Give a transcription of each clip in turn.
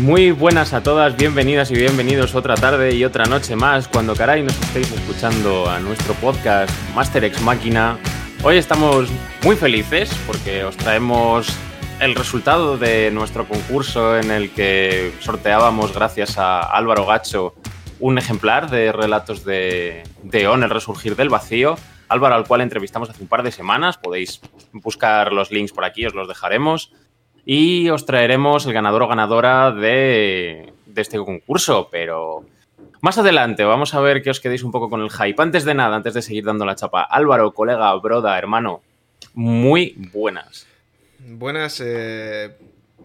Muy buenas a todas, bienvenidas y bienvenidos otra tarde y otra noche más cuando caray nos estéis escuchando a nuestro podcast Master X Máquina. Hoy estamos muy felices porque os traemos el resultado de nuestro concurso en el que sorteábamos gracias a Álvaro Gacho un ejemplar de relatos de, de On, el resurgir del vacío. Álvaro, al cual entrevistamos hace un par de semanas. Podéis buscar los links por aquí, os los dejaremos y os traeremos el ganador o ganadora de, de, este concurso, pero más adelante vamos a ver que os quedéis un poco con el hype. Antes de nada, antes de seguir dando la chapa, Álvaro, colega, broda, hermano, muy buenas. Buenas, eh,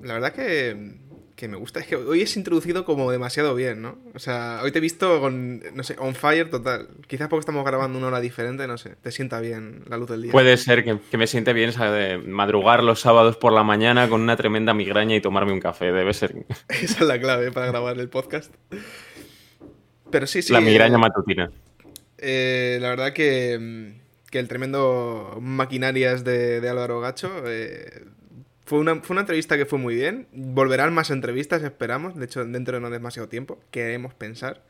la verdad que, que, me gusta, es que hoy es introducido como demasiado bien, ¿no? O sea, hoy te he visto con, no sé, on fire total. Quizás porque estamos grabando una hora diferente, no sé, te sienta bien la luz del día. Puede ser que, que me siente bien ¿sabes? madrugar los sábados por la mañana con una tremenda migraña y tomarme un café, debe ser. Esa es la clave para grabar el podcast. Pero sí, sí. La migraña eh, matutina. Eh, la verdad que que el tremendo maquinarias de, de Álvaro Gacho. Eh, fue, una, fue una entrevista que fue muy bien. Volverán más entrevistas, esperamos. De hecho, dentro de no demasiado tiempo. Queremos pensar.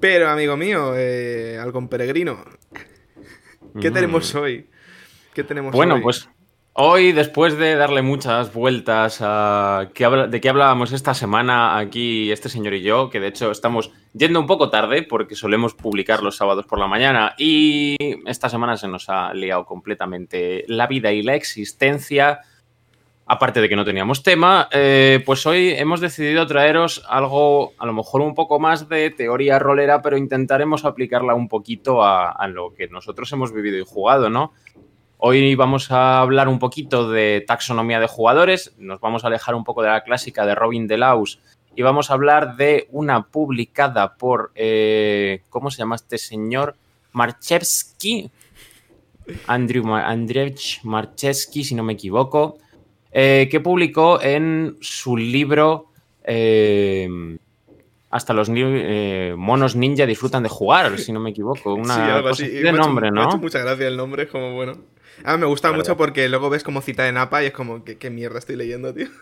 Pero, amigo mío, eh, Peregrino, ¿qué mm. tenemos hoy? ¿Qué tenemos bueno, hoy? pues Hoy, después de darle muchas vueltas a de qué hablábamos esta semana aquí este señor y yo, que de hecho estamos yendo un poco tarde porque solemos publicar los sábados por la mañana y esta semana se nos ha liado completamente la vida y la existencia, aparte de que no teníamos tema, eh, pues hoy hemos decidido traeros algo a lo mejor un poco más de teoría rolera, pero intentaremos aplicarla un poquito a, lo que nosotros hemos vivido y jugado, ¿no? Hoy vamos a hablar un poquito de taxonomía de jugadores, nos vamos a alejar un poco de la clásica de Robin Delaus y vamos a hablar de una publicada por, eh, ¿cómo se llama este señor? Marchevsky, Andrew Andrzej Marchevsky, si no me equivoco, eh, que publicó en su libro eh, Hasta los eh, monos ninja disfrutan de jugar, si no me equivoco. Una sí, algo cosa así. de Me nombre, hecho, me ¿no? hecho mucha gracia el nombre, es como bueno. Ah, me gusta mucho porque luego ves como cita en APA y es como, ¿qué, qué mierda estoy leyendo, tío?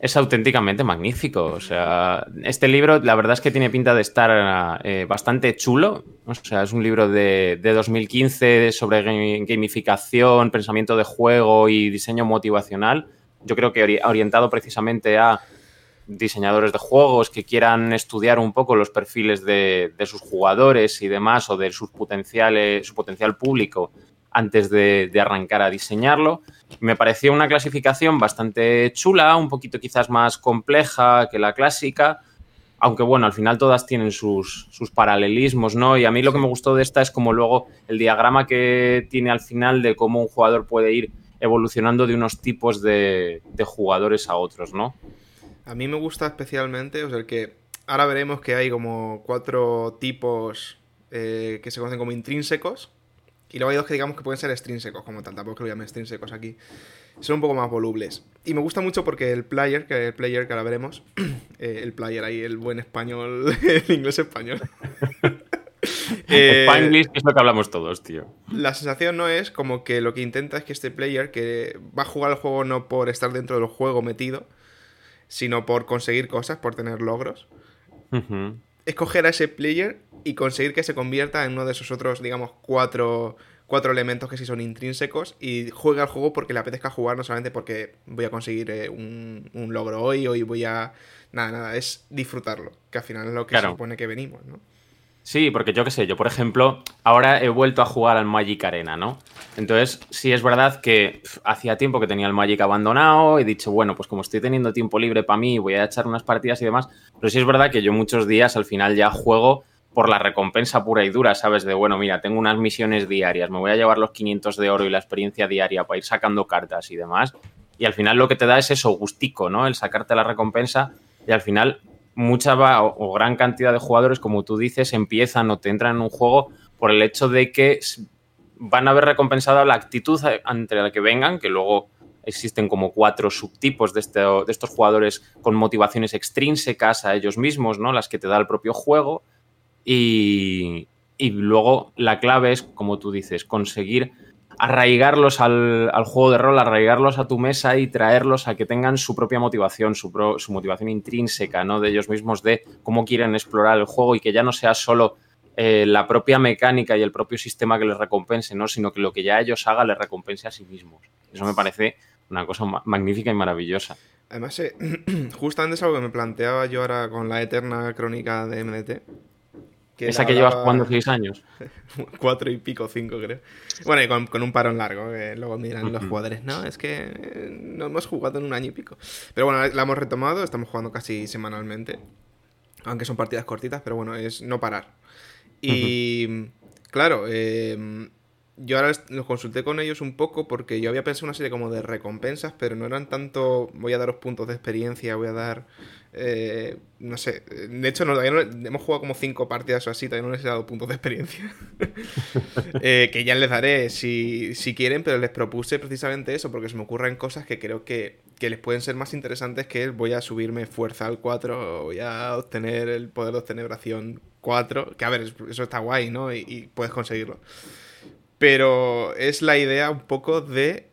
Es auténticamente magnífico. O sea, este libro, la verdad es que tiene pinta de estar eh, bastante chulo. O sea, es un libro de, de 2015 sobre gami- gamificación, pensamiento de juego y diseño motivacional. Yo creo que ori- orientado precisamente a diseñadores de juegos que quieran estudiar un poco los perfiles de, de sus jugadores y demás, o de sus potenciales, su potencial público antes de, de arrancar a diseñarlo. Me pareció una clasificación bastante chula, un poquito quizás más compleja que la clásica, aunque bueno, al final todas tienen sus, sus paralelismos, ¿no? Y a mí lo que me gustó de esta es como luego el diagrama que tiene al final de cómo un jugador puede ir evolucionando de unos tipos de, de jugadores a otros, ¿no? A mí me gusta especialmente, o sea, el que ahora veremos que hay como cuatro tipos eh, que se conocen como intrínsecos. Y luego hay dos que digamos que pueden ser extrínsecos, como tal, tampoco lo llamen extrínsecos aquí. Son un poco más volubles. Y me gusta mucho porque el player, que el player que ahora veremos, eh, el player ahí, el buen español, el inglés español. Eh, Spanglish, es lo que hablamos todos, tío. la sensación no es como que lo que intenta es que este player que va a jugar el juego no por estar dentro del juego metido, sino por conseguir cosas, por tener logros. Ujú. Escoger a ese player y conseguir que se convierta en uno de esos otros, digamos, cuatro, cuatro elementos que sí son intrínsecos y juega el juego porque le apetezca jugar, no solamente porque voy a conseguir eh, un, un logro hoy, hoy voy a... Nada, nada, es disfrutarlo, que al final es lo que Claro. se supone que venimos, ¿no? Sí, porque yo qué sé, yo por ejemplo, ahora he vuelto a jugar al Magic Arena, ¿no? Entonces, sí es verdad que hacía tiempo que tenía el Magic abandonado, he dicho, bueno, pues como estoy teniendo tiempo libre para mí, voy a echar unas partidas y demás, pero sí es verdad que yo muchos días al final ya juego por la recompensa pura y dura, ¿sabes? De, bueno, mira, tengo unas misiones diarias, me voy a llevar los 500 de oro y la experiencia diaria para ir sacando cartas y demás, y al final lo que te da es eso, gustico, ¿no? El sacarte la recompensa y al final mucha va- o, gran cantidad de jugadores, como tú dices, empiezan o te entran en un juego por el hecho de que van a haber recompensado la actitud ante la que vengan, que luego existen como cuatro subtipos de, este- de estos jugadores con motivaciones extrínsecas a ellos mismos, ¿no? Las que te da el propio juego. Y luego la clave es, como tú dices, conseguir arraigarlos al, juego de rol, arraigarlos a tu mesa y traerlos a que tengan su propia motivación, su, motivación intrínseca, ¿no? De ellos mismos, de cómo quieren explorar el juego y que ya no sea solo eh, la propia mecánica y el propio sistema que les recompense, ¿no? Sino que lo que ya ellos hagan les recompense a sí mismos. Eso me parece una cosa magnífica y maravillosa. Además, eh, justamente es algo que me planteaba yo ahora con la eterna crónica de MDT. Esa que llevas jugando seis años. Cuatro y pico, cinco creo. Bueno, y con, un parón largo, que luego miran los jugadores. No, es que eh, no hemos jugado en un año y pico. Pero bueno, la hemos retomado, estamos jugando casi semanalmente. Aunque son partidas cortitas, pero bueno, es no parar. Y claro, eh, yo ahora los consulté con ellos un poco porque yo había pensado una serie como de recompensas, pero no eran tanto voy a daros puntos de experiencia, voy a dar, eh, no sé, de hecho no, hemos jugado como cinco partidas o así, todavía no les he dado puntos de experiencia, eh, que ya les daré si, si, quieren, pero les propuse precisamente eso porque se me ocurren cosas que creo que, que les pueden ser más interesantes que voy a subirme fuerza al 4, voy a obtener el poder de obtener 4, que a ver, eso está guay, ¿no? y puedes conseguirlo. Pero es la idea un poco de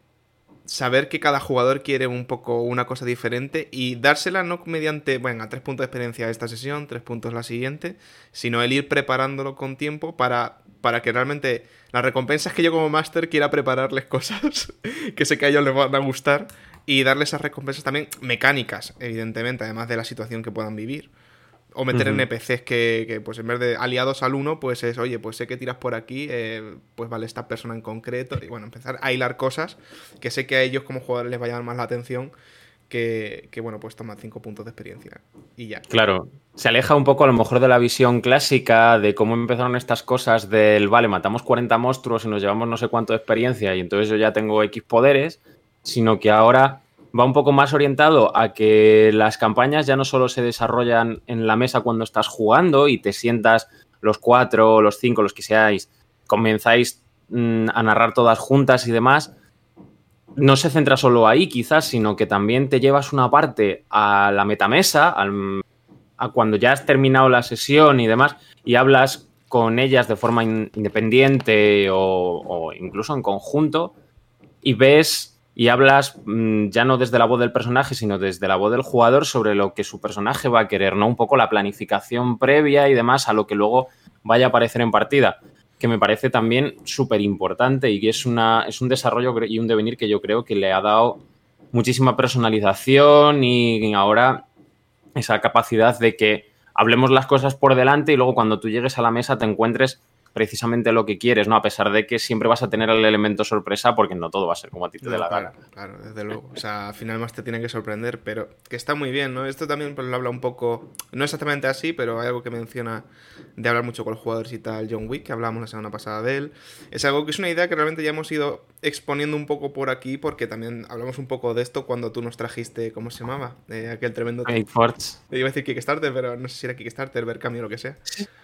saber que cada jugador quiere un poco una cosa diferente y dársela no mediante, bueno, tres puntos de experiencia esta sesión, tres puntos la siguiente, sino el ir preparándolo con tiempo para, para que realmente las recompensas que yo como máster quiera prepararles cosas que sé que a ellos les van a gustar y darles esas recompensas también mecánicas, evidentemente, además de la situación que puedan vivir. O meter NPCs que, pues en vez de aliados al uno, pues es, oye, pues sé que tiras por aquí, eh, pues vale esta persona en concreto. Y bueno, empezar a hilar cosas que sé que a ellos como jugadores les va a llamar más la atención que, bueno, pues tomar cinco puntos de experiencia. Y ya. Claro, se aleja un poco a lo mejor de la visión clásica de cómo empezaron estas cosas del, vale, matamos 40 monstruos y nos llevamos no sé cuánto de experiencia y entonces yo ya tengo X poderes, sino que ahora va un poco más orientado a que las campañas ya no solo se desarrollan en la mesa cuando estás jugando y te sientas los cuatro, los cinco, los que seáis, comenzáis mm, a narrar todas juntas y demás. No se centra solo ahí, quizás, sino que también te llevas una parte a la metamesa, a cuando ya has terminado la sesión y demás, y hablas con ellas de forma independiente o incluso en conjunto, y ves y hablas mm, ya no desde la voz del personaje, sino desde la voz del jugador sobre lo que su personaje va a querer, ¿no? Un poco la planificación previa y demás a lo que luego vaya a aparecer en partida, que me parece también súper importante y que es, una, es un desarrollo y un devenir que yo creo que le ha dado muchísima personalización y ahora esa capacidad de que hablemos las cosas por delante y luego cuando tú llegues a la mesa te encuentres precisamente lo que quieres, ¿no? A pesar de que siempre vas a tener el elemento sorpresa porque no todo va a ser como a ti te dé la gana. Claro, desde luego. O sea, al final más te tiene que sorprender, pero que está muy bien, ¿no? Esto también pues, lo habla un poco, no exactamente así, pero hay algo que menciona de hablar mucho con los jugadores y tal, John Wick, que hablábamos la semana pasada de él. Es algo que es una idea que realmente ya hemos ido exponiendo un poco por aquí, porque también hablamos un poco de esto cuando tú nos trajiste, ¿cómo se llamaba? Eh, aquel tremendo... Forge. Iba a decir Kickstarter, pero no sé si era Kickstarter, ver cambio o lo que sea.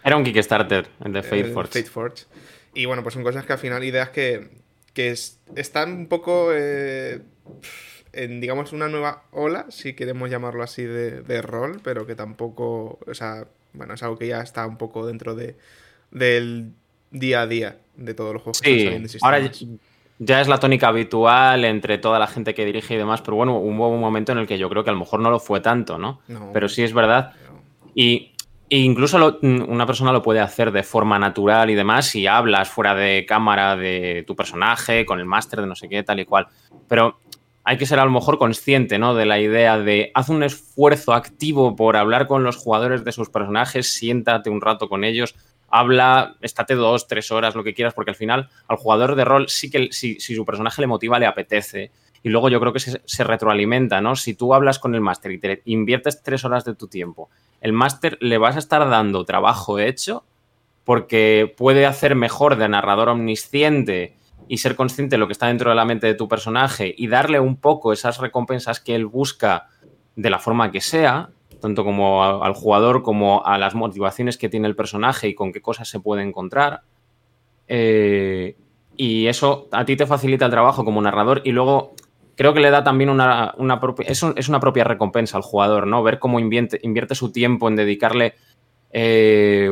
Era un Kickstarter, el de Fate Forge. Forge. Y bueno, pues son cosas que al final, ideas que, que están un poco eh, en, digamos, una nueva ola, si queremos llamarlo así, de, rol, pero que tampoco, o sea, bueno, es algo que ya está un poco dentro de, del día a día de todos los juegos que están ahora ya es la tónica habitual entre toda la gente que dirige y demás, pero bueno, hubo un momento en el que yo creo que a lo mejor no lo fue tanto, ¿no? pero sí es verdad. Y e incluso mm, una persona lo puede hacer de forma natural y demás si hablas fuera de cámara de tu personaje, con el máster de no sé qué, tal y cual. Pero hay que ser a lo mejor consciente ¿no? de la idea de haz un esfuerzo activo por hablar con los jugadores de sus personajes, siéntate un rato con ellos, habla, estate dos, tres horas, lo que quieras, porque al final al jugador de rol sí que si, si su personaje le motiva, le apetece. Y luego yo creo que se, retroalimenta, ¿no? Si tú hablas con el máster y te inviertes tres horas de tu tiempo el máster le vas a estar dando trabajo hecho porque puede hacer mejor de narrador omnisciente y ser consciente de lo que está dentro de la mente de tu personaje y darle un poco esas recompensas que él busca de la forma que sea, tanto como al jugador como a las motivaciones que tiene el personaje y con qué cosas se puede encontrar. Eh, y eso a ti te facilita el trabajo como narrador y luego creo que le da también una, propia, es, es, una propia recompensa al jugador, ¿no? Ver cómo invierte, invierte su tiempo en dedicarle eh,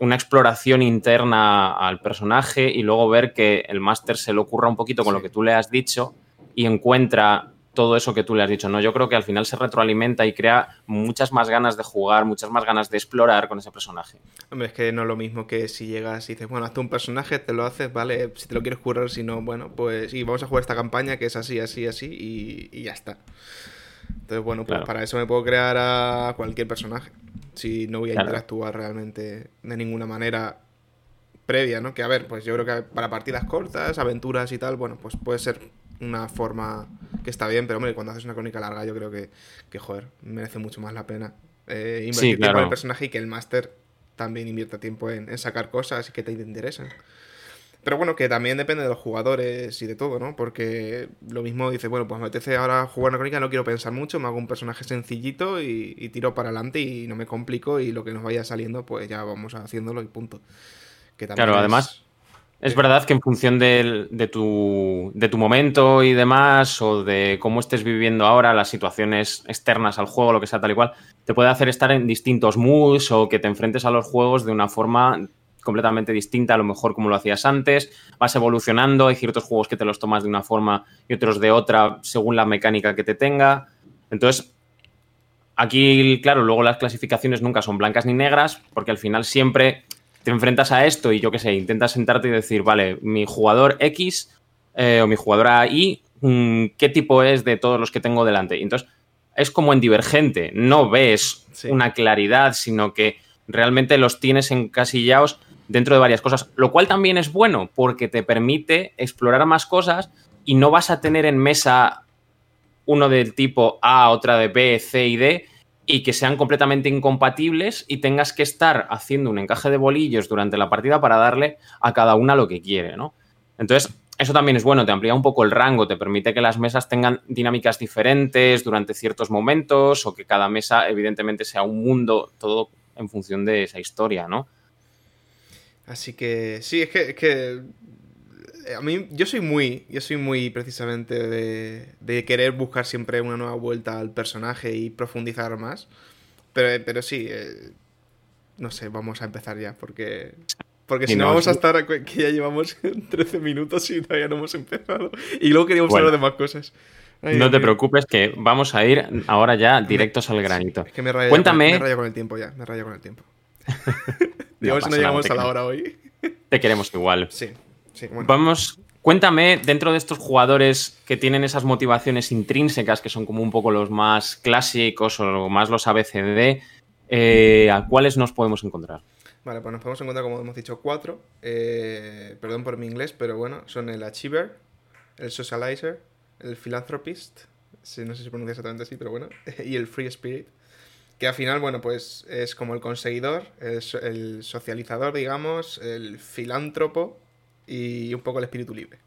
una exploración interna al personaje y luego ver que el máster se le ocurra un poquito con lo que tú le has dicho y encuentra todo eso que tú le has dicho, ¿no? Yo creo que al final se retroalimenta y crea muchas más ganas de jugar, muchas más ganas de explorar con ese personaje. Hombre, es que no es lo mismo que si llegas y dices, bueno, hazte un personaje, te lo haces, vale, si te lo quieres jugar, si no, bueno, pues y vamos a jugar esta campaña que es así, así, así y, ya está. Entonces, bueno, pues para eso me puedo crear a cualquier personaje. Si no voy a interactuar realmente de ninguna manera previa, ¿no? Que a ver, pues yo creo que para partidas cortas, aventuras y tal, bueno, pues puede ser una forma que está bien, pero hombre, cuando haces una crónica larga yo creo que, que joder, merece mucho más la pena eh, invertir tiempo en el personaje y que el máster también invierta tiempo en, sacar cosas y que te interesen. Pero bueno, que también depende de los jugadores y de todo, ¿no? Porque lo mismo dice, bueno, pues me apetece ahora jugar una crónica, no quiero pensar mucho, me hago un personaje sencillito y, tiro para adelante y no me complico y lo que nos vaya saliendo, pues ya vamos haciéndolo y punto. claro, además es verdad que en función de, tu, tu, momento y demás, o de cómo estés viviendo ahora, las situaciones externas al juego, lo que sea tal y cual, te puede hacer estar en distintos moods o que te enfrentes a los juegos de una forma completamente distinta a lo mejor como lo hacías antes, vas evolucionando, hay ciertos juegos que te los tomas de una forma y otros de otra según la mecánica que te tenga. Entonces, aquí, claro, luego las clasificaciones nunca son blancas ni negras, porque al final siempre te enfrentas a esto y yo qué sé, intentas sentarte y decir, vale, mi jugador X eh, o mi jugadora Y, mm, ¿qué tipo es de todos los que tengo delante? Y entonces es como en divergente, no ves una claridad, sino que realmente los tienes encasillados dentro de varias cosas, lo cual también es bueno porque te permite explorar más cosas y no vas a tener en mesa uno del tipo A, otra de B, C y D, y que sean completamente incompatibles y tengas que estar haciendo un encaje de bolillos durante la partida para darle a cada una lo que quiere, ¿no? Entonces, eso también es bueno, te amplía un poco el rango, te permite que las mesas tengan dinámicas diferentes durante ciertos momentos o que cada mesa evidentemente sea un mundo, todo en función de esa historia, ¿no? Así que sí, es que, que a mí, yo soy muy, yo soy muy precisamente de, querer buscar siempre una nueva vuelta al personaje y profundizar más. Pero, pero sí, eh, no sé, vamos a empezar ya, porque, porque si no, vamos a estar, que ya llevamos 13 minutos y todavía no hemos empezado. Y luego queríamos hablar de más cosas. no te preocupes que vamos a ir ahora ya directos al granito. Es que me raya, Cuéntame... me raya con el tiempo ya, me raya con el tiempo. Digamos si no llegamos a la hora hoy. Te queremos igual. Sí. Vamos, cuéntame, dentro de estos jugadores que tienen esas motivaciones intrínsecas, que son como un poco los más clásicos o más los ABCD, eh, ¿a cuáles nos podemos encontrar? Vale, pues nos podemos encontrar, como hemos dicho, cuatro. Eh, perdón por mi inglés, pero bueno, son el Achiever, el Socializer, el Philanthropist, no sé si pronuncia exactamente así, pero bueno, y el Free Spirit. Que al final, bueno, pues es como el conseguidor, el socializador, digamos, el filántropo y un poco el espíritu libre.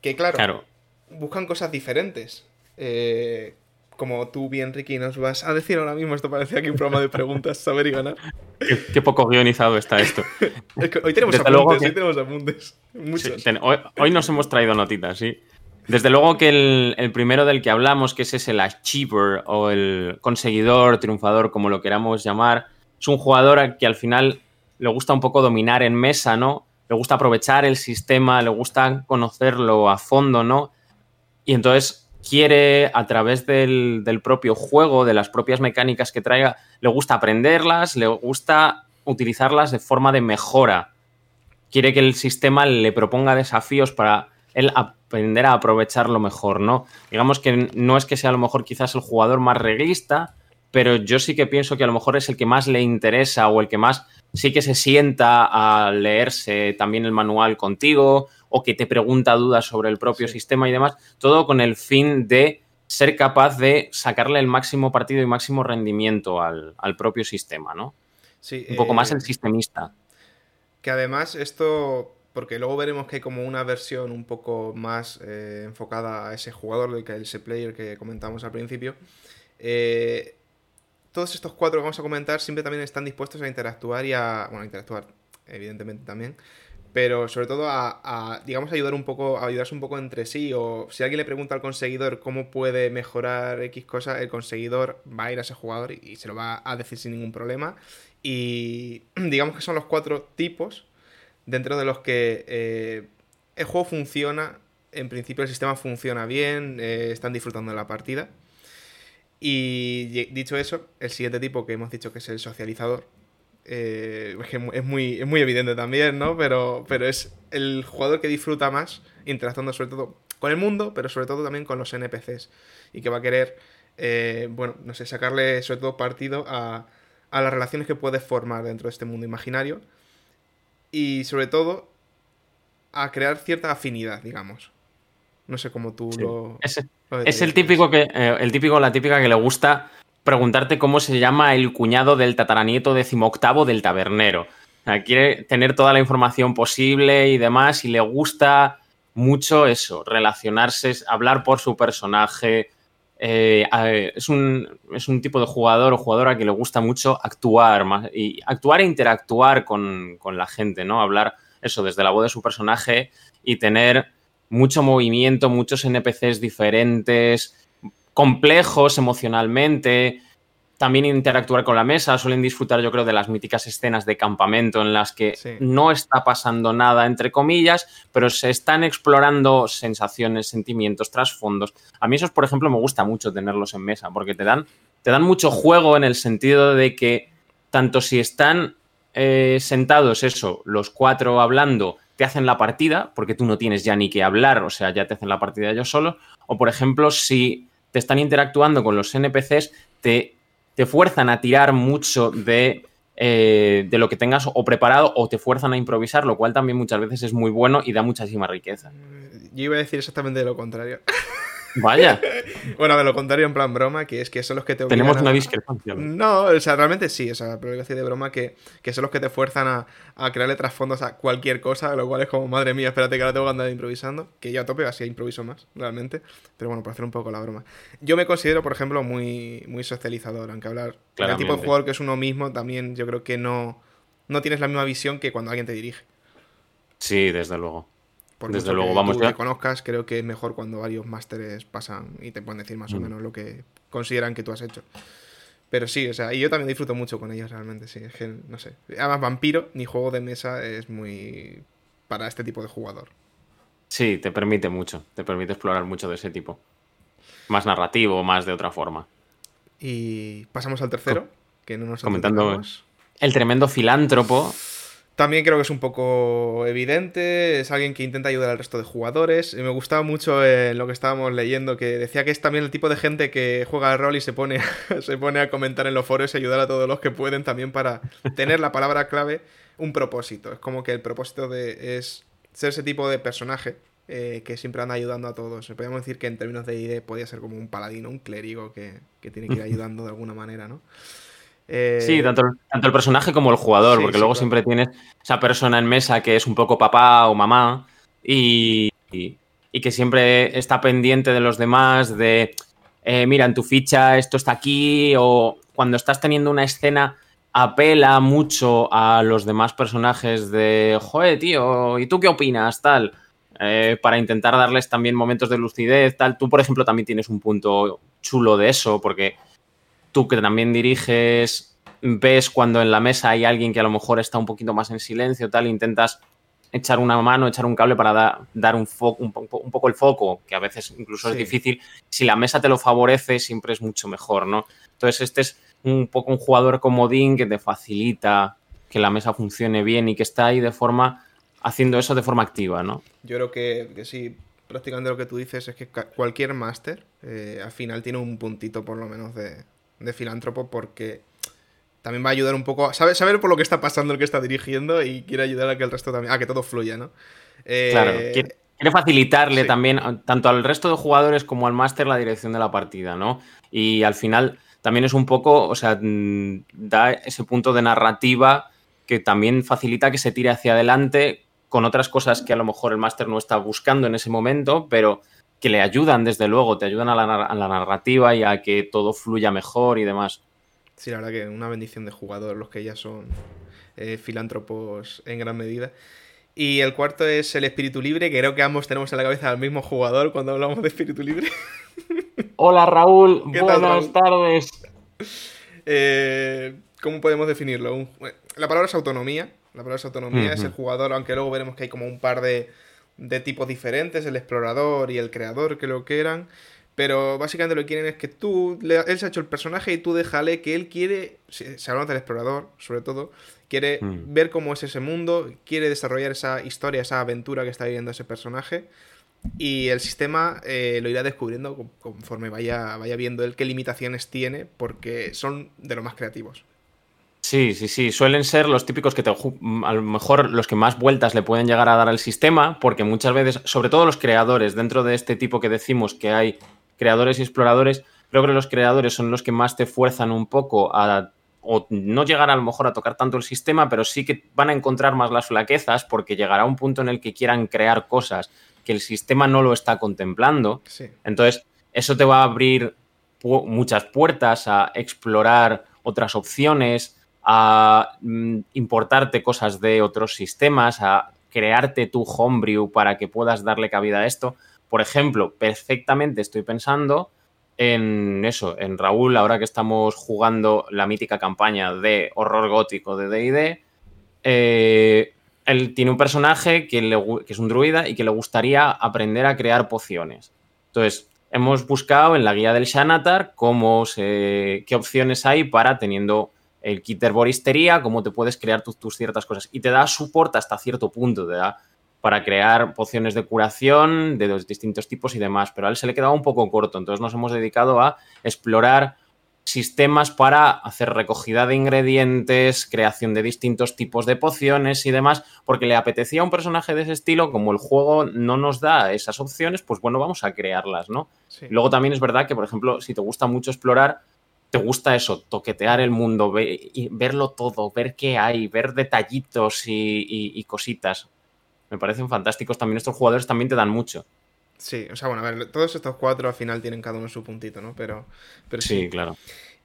Que claro, buscan cosas diferentes. Eh, como tú bien, Ricky, nos vas a decir ahora mismo, esto parecía aquí un programa de preguntas, saber y ganar. Qué, poco guionizado está esto. hoy tenemos apuntes, hoy tenemos apuntes. hoy, nos hemos traído notitas, sí. Desde luego que el, el, primero del que hablamos, que ese es el achiever o el conseguidor, triunfador, como lo queramos llamar, es un jugador que al final le gusta un poco dominar en mesa, ¿no? Le gusta aprovechar el sistema, le gusta conocerlo a fondo, ¿no? Y entonces quiere, a través del, propio juego, de las propias mecánicas que traiga, le gusta aprenderlas, le gusta utilizarlas de forma de mejora. Quiere que el sistema le proponga desafíos para él aprender a aprovecharlo mejor, ¿no? Digamos que no es que sea a lo mejor quizás el jugador más reglista, pero yo sí que pienso que a lo mejor es el que más le interesa o el que más sí que se sienta a leerse también el manual contigo o que te pregunta dudas sobre el propio sistema y demás, todo con el fin de ser capaz de sacarle el máximo partido y máximo rendimiento al, propio sistema, ¿no? Sí, un poco más el eh, sistemista. Que además esto, porque luego veremos que hay como una versión un poco más eh, enfocada a ese jugador, del que ese player que comentamos al principio, eh, todos estos cuatro que vamos a comentar siempre también están dispuestos a interactuar y a. Bueno, a interactuar, evidentemente también. Pero sobre todo a, digamos, ayudar un poco, a ayudarse un poco entre sí. O si alguien le pregunta al conseguidor cómo puede mejorar X cosa, el conseguidor va a ir a ese jugador y, se lo va a decir sin ningún problema. Y digamos que son los cuatro tipos dentro de los que eh, el juego funciona. En principio el sistema funciona bien, eh, están disfrutando de la partida. Y dicho eso, el siguiente tipo que hemos dicho que es el socializador, eh, es, muy, es muy evidente también, ¿no? Pero, pero es el jugador que disfruta más interactuando sobre todo con el mundo, pero sobre todo también con los NPCs. Y que va a querer, eh, bueno, no sé, sacarle sobre todo partido a, a las relaciones que puedes formar dentro de este mundo imaginario. Y sobre todo a crear cierta afinidad, digamos. No sé cómo tú lo... Es el típico que, eh, el típico, la típica que le gusta preguntarte cómo se llama el cuñado del tataranieto decimoctavo del tabernero. quiere tener toda la información posible y demás, y le gusta mucho eso, relacionarse, hablar por su personaje. Eh, es, un, es, un, tipo de jugador o jugadora que le gusta mucho actuar y actuar e interactuar con, con la gente, ¿no? Hablar eso desde la voz de su personaje y tener mucho movimiento, muchos NPCs diferentes, complejos emocionalmente, también interactuar con la mesa, suelen disfrutar yo creo de las míticas escenas de campamento en las que no está pasando nada entre comillas, pero se están explorando sensaciones, sentimientos, trasfondos. A mí esos, por ejemplo, me gusta mucho tenerlos en mesa porque te dan, te dan mucho juego en el sentido de que tanto si están eh, sentados eso, los cuatro hablando, te hacen la partida, porque tú no tienes ya ni que hablar, o sea, ya te hacen la partida ellos solos. O, por ejemplo, si te están interactuando con los NPCs, te, te fuerzan a tirar mucho de, eh, de, lo que tengas o preparado o te fuerzan a improvisar, lo cual también muchas veces es muy bueno y da muchísima riqueza. Yo iba a decir exactamente lo contrario. Vaya. bueno, de lo contrario, en plan broma, que es que son los que te Tenemos una discrepancia. No, o sea, realmente sí, o sea, pero decir de broma que, que, son los que te fuerzan a, a crearle trasfondos a cualquier cosa, lo cual es como, madre mía, espérate que ahora tengo que andar improvisando, que yo a tope así improviso más, realmente, pero bueno, para hacer un poco la broma. Yo me considero, por ejemplo, muy, muy socializador, aunque hablar el tipo de jugador que es uno mismo, también yo creo que no, no tienes la misma visión que cuando alguien te dirige. Sí, desde luego. Desde luego, vamos tú ya. conozcas, creo que es mejor cuando varios másteres pasan y te pueden decir más o mm. menos lo que consideran que tú has hecho. Pero sí, o sea, y yo también disfruto mucho con ellos realmente, sí. Es que, no sé. Además, Vampiro, ni juego de mesa, es muy para este tipo de jugador. Sí, te permite mucho, te permite explorar mucho de ese tipo. Más narrativo, más de otra forma. Y pasamos al tercero, que no nos Comentando el tremendo filántropo también creo que es un poco evidente, es alguien que intenta ayudar al resto de jugadores. Y me gustaba mucho en lo que estábamos leyendo, que decía que es también el tipo de gente que juega al rol y se pone, se pone a comentar en los foros y ayudar a todos los que pueden también para tener la palabra clave, un propósito. Es como que el propósito de, es ser ese tipo de personaje eh, que siempre anda ayudando a todos. Podríamos decir que en términos de ID podría ser como un paladino, un clérigo que, que tiene que ir ayudando de alguna manera, ¿no? Sí, eh, tanto, tanto, el personaje como el jugador, porque luego siempre tienes esa persona en mesa que es un poco papá o mamá y, y, que siempre está pendiente de los demás, de, eh, mira, en tu ficha esto está aquí, o cuando estás teniendo una escena apela mucho a los demás personajes de, joder, tío, ¿y tú qué opinas? Tal. Eh, para intentar darles también momentos de lucidez, tal. Tú, por ejemplo, también tienes un punto chulo de eso, porque tú que también diriges, ves cuando en la mesa hay alguien que a lo mejor está un poquito más en silencio, tal, intentas echar una mano, echar un cable para dar un, foco, un, poco el foco, que a veces incluso es difícil. Si la mesa te lo favorece, siempre es mucho mejor, ¿no? Entonces, este es un poco un jugador comodín que te facilita que la mesa funcione bien y que está ahí de forma, haciendo eso de forma activa, ¿no? Yo creo que, sí, prácticamente lo que tú dices es que cualquier máster eh, al final tiene un puntito por lo menos de, de filántropo porque también va a ayudar un poco a saber, saber por lo que está pasando el que está dirigiendo y quiere ayudar a que el resto también, a que todo fluya, ¿no? Eh, claro, quiere, facilitarle también tanto al resto de jugadores como al máster la dirección de la partida, ¿no? Y al final también es un poco, o sea, mm, da ese punto de narrativa que también facilita que se tire hacia adelante con otras cosas que a lo mejor el máster no está buscando en ese momento, pero que le ayudan, desde luego, te ayudan a la, narrativa y a que todo fluya mejor y demás. Sí, la verdad que una bendición de jugador, los que ya son eh, filántropos en gran medida. Y el cuarto es el espíritu libre, que creo que ambos tenemos en la cabeza al mismo jugador cuando hablamos de espíritu libre. Hola Raúl, buenas tardes. Eh, ¿Cómo podemos definirlo? la palabra es autonomía. La palabra es autonomía, es el jugador, aunque luego veremos que hay como un par de, de tipos diferentes, el explorador y el creador, que lo que eran. Pero básicamente lo que quieren es que tú, él se ha hecho el personaje y tú déjale que él quiere, se habla del explorador sobre todo, quiere mm. ver cómo es ese mundo, quiere desarrollar esa historia, esa aventura que está viviendo ese personaje y el sistema eh, lo irá descubriendo conforme vaya, vaya viendo él qué limitaciones tiene, porque son de los más creativos. Sí, sí, sí. Suelen ser los típicos que te, a lo mejor los que más vueltas le pueden llegar a dar al sistema, porque muchas veces, sobre todo los creadores, dentro de este tipo que decimos que hay creadores y exploradores, creo que los creadores son los que más te fuerzan un poco a o no llegar a lo mejor a tocar tanto el sistema, pero sí que van a encontrar más las flaquezas porque llegará un punto en el que quieran crear cosas que el sistema no lo está contemplando. Entonces, eso te va a abrir muchas puertas a explorar otras opciones, a mm, importarte cosas de otros sistemas, a crearte tu homebrew para que puedas darle cabida a esto. Por ejemplo, perfectamente estoy pensando en eso, en Raúl, ahora que estamos jugando la mítica campaña de horror gótico de DD, eh, él tiene un personaje que, es un druida y que le gustaría aprender a crear pociones. Entonces, hemos buscado en la guía del Shanatar cómo qué opciones hay para teniendo el kit de herboristería, cómo te puedes crear tus, ciertas cosas. Y te da soporte hasta cierto punto, te da para crear pociones de curación de los distintos tipos y demás, pero a él se le quedaba un poco corto, entonces nos hemos dedicado a explorar sistemas para hacer recogida de ingredientes, creación de distintos tipos de pociones y demás, porque le apetecía un personaje de ese estilo, como el juego no nos da esas opciones, pues bueno, vamos a crearlas, ¿no? Luego también es verdad que, por ejemplo, si te gusta mucho explorar, te gusta eso, toquetear el mundo, verlo todo, ver qué hay, ver detallitos y cositas me parecen fantásticos. También estos jugadores también te dan mucho. Sí, o sea, bueno, a ver, todos estos cuatro al final tienen cada uno su puntito, ¿no? Pero, pero sí. claro.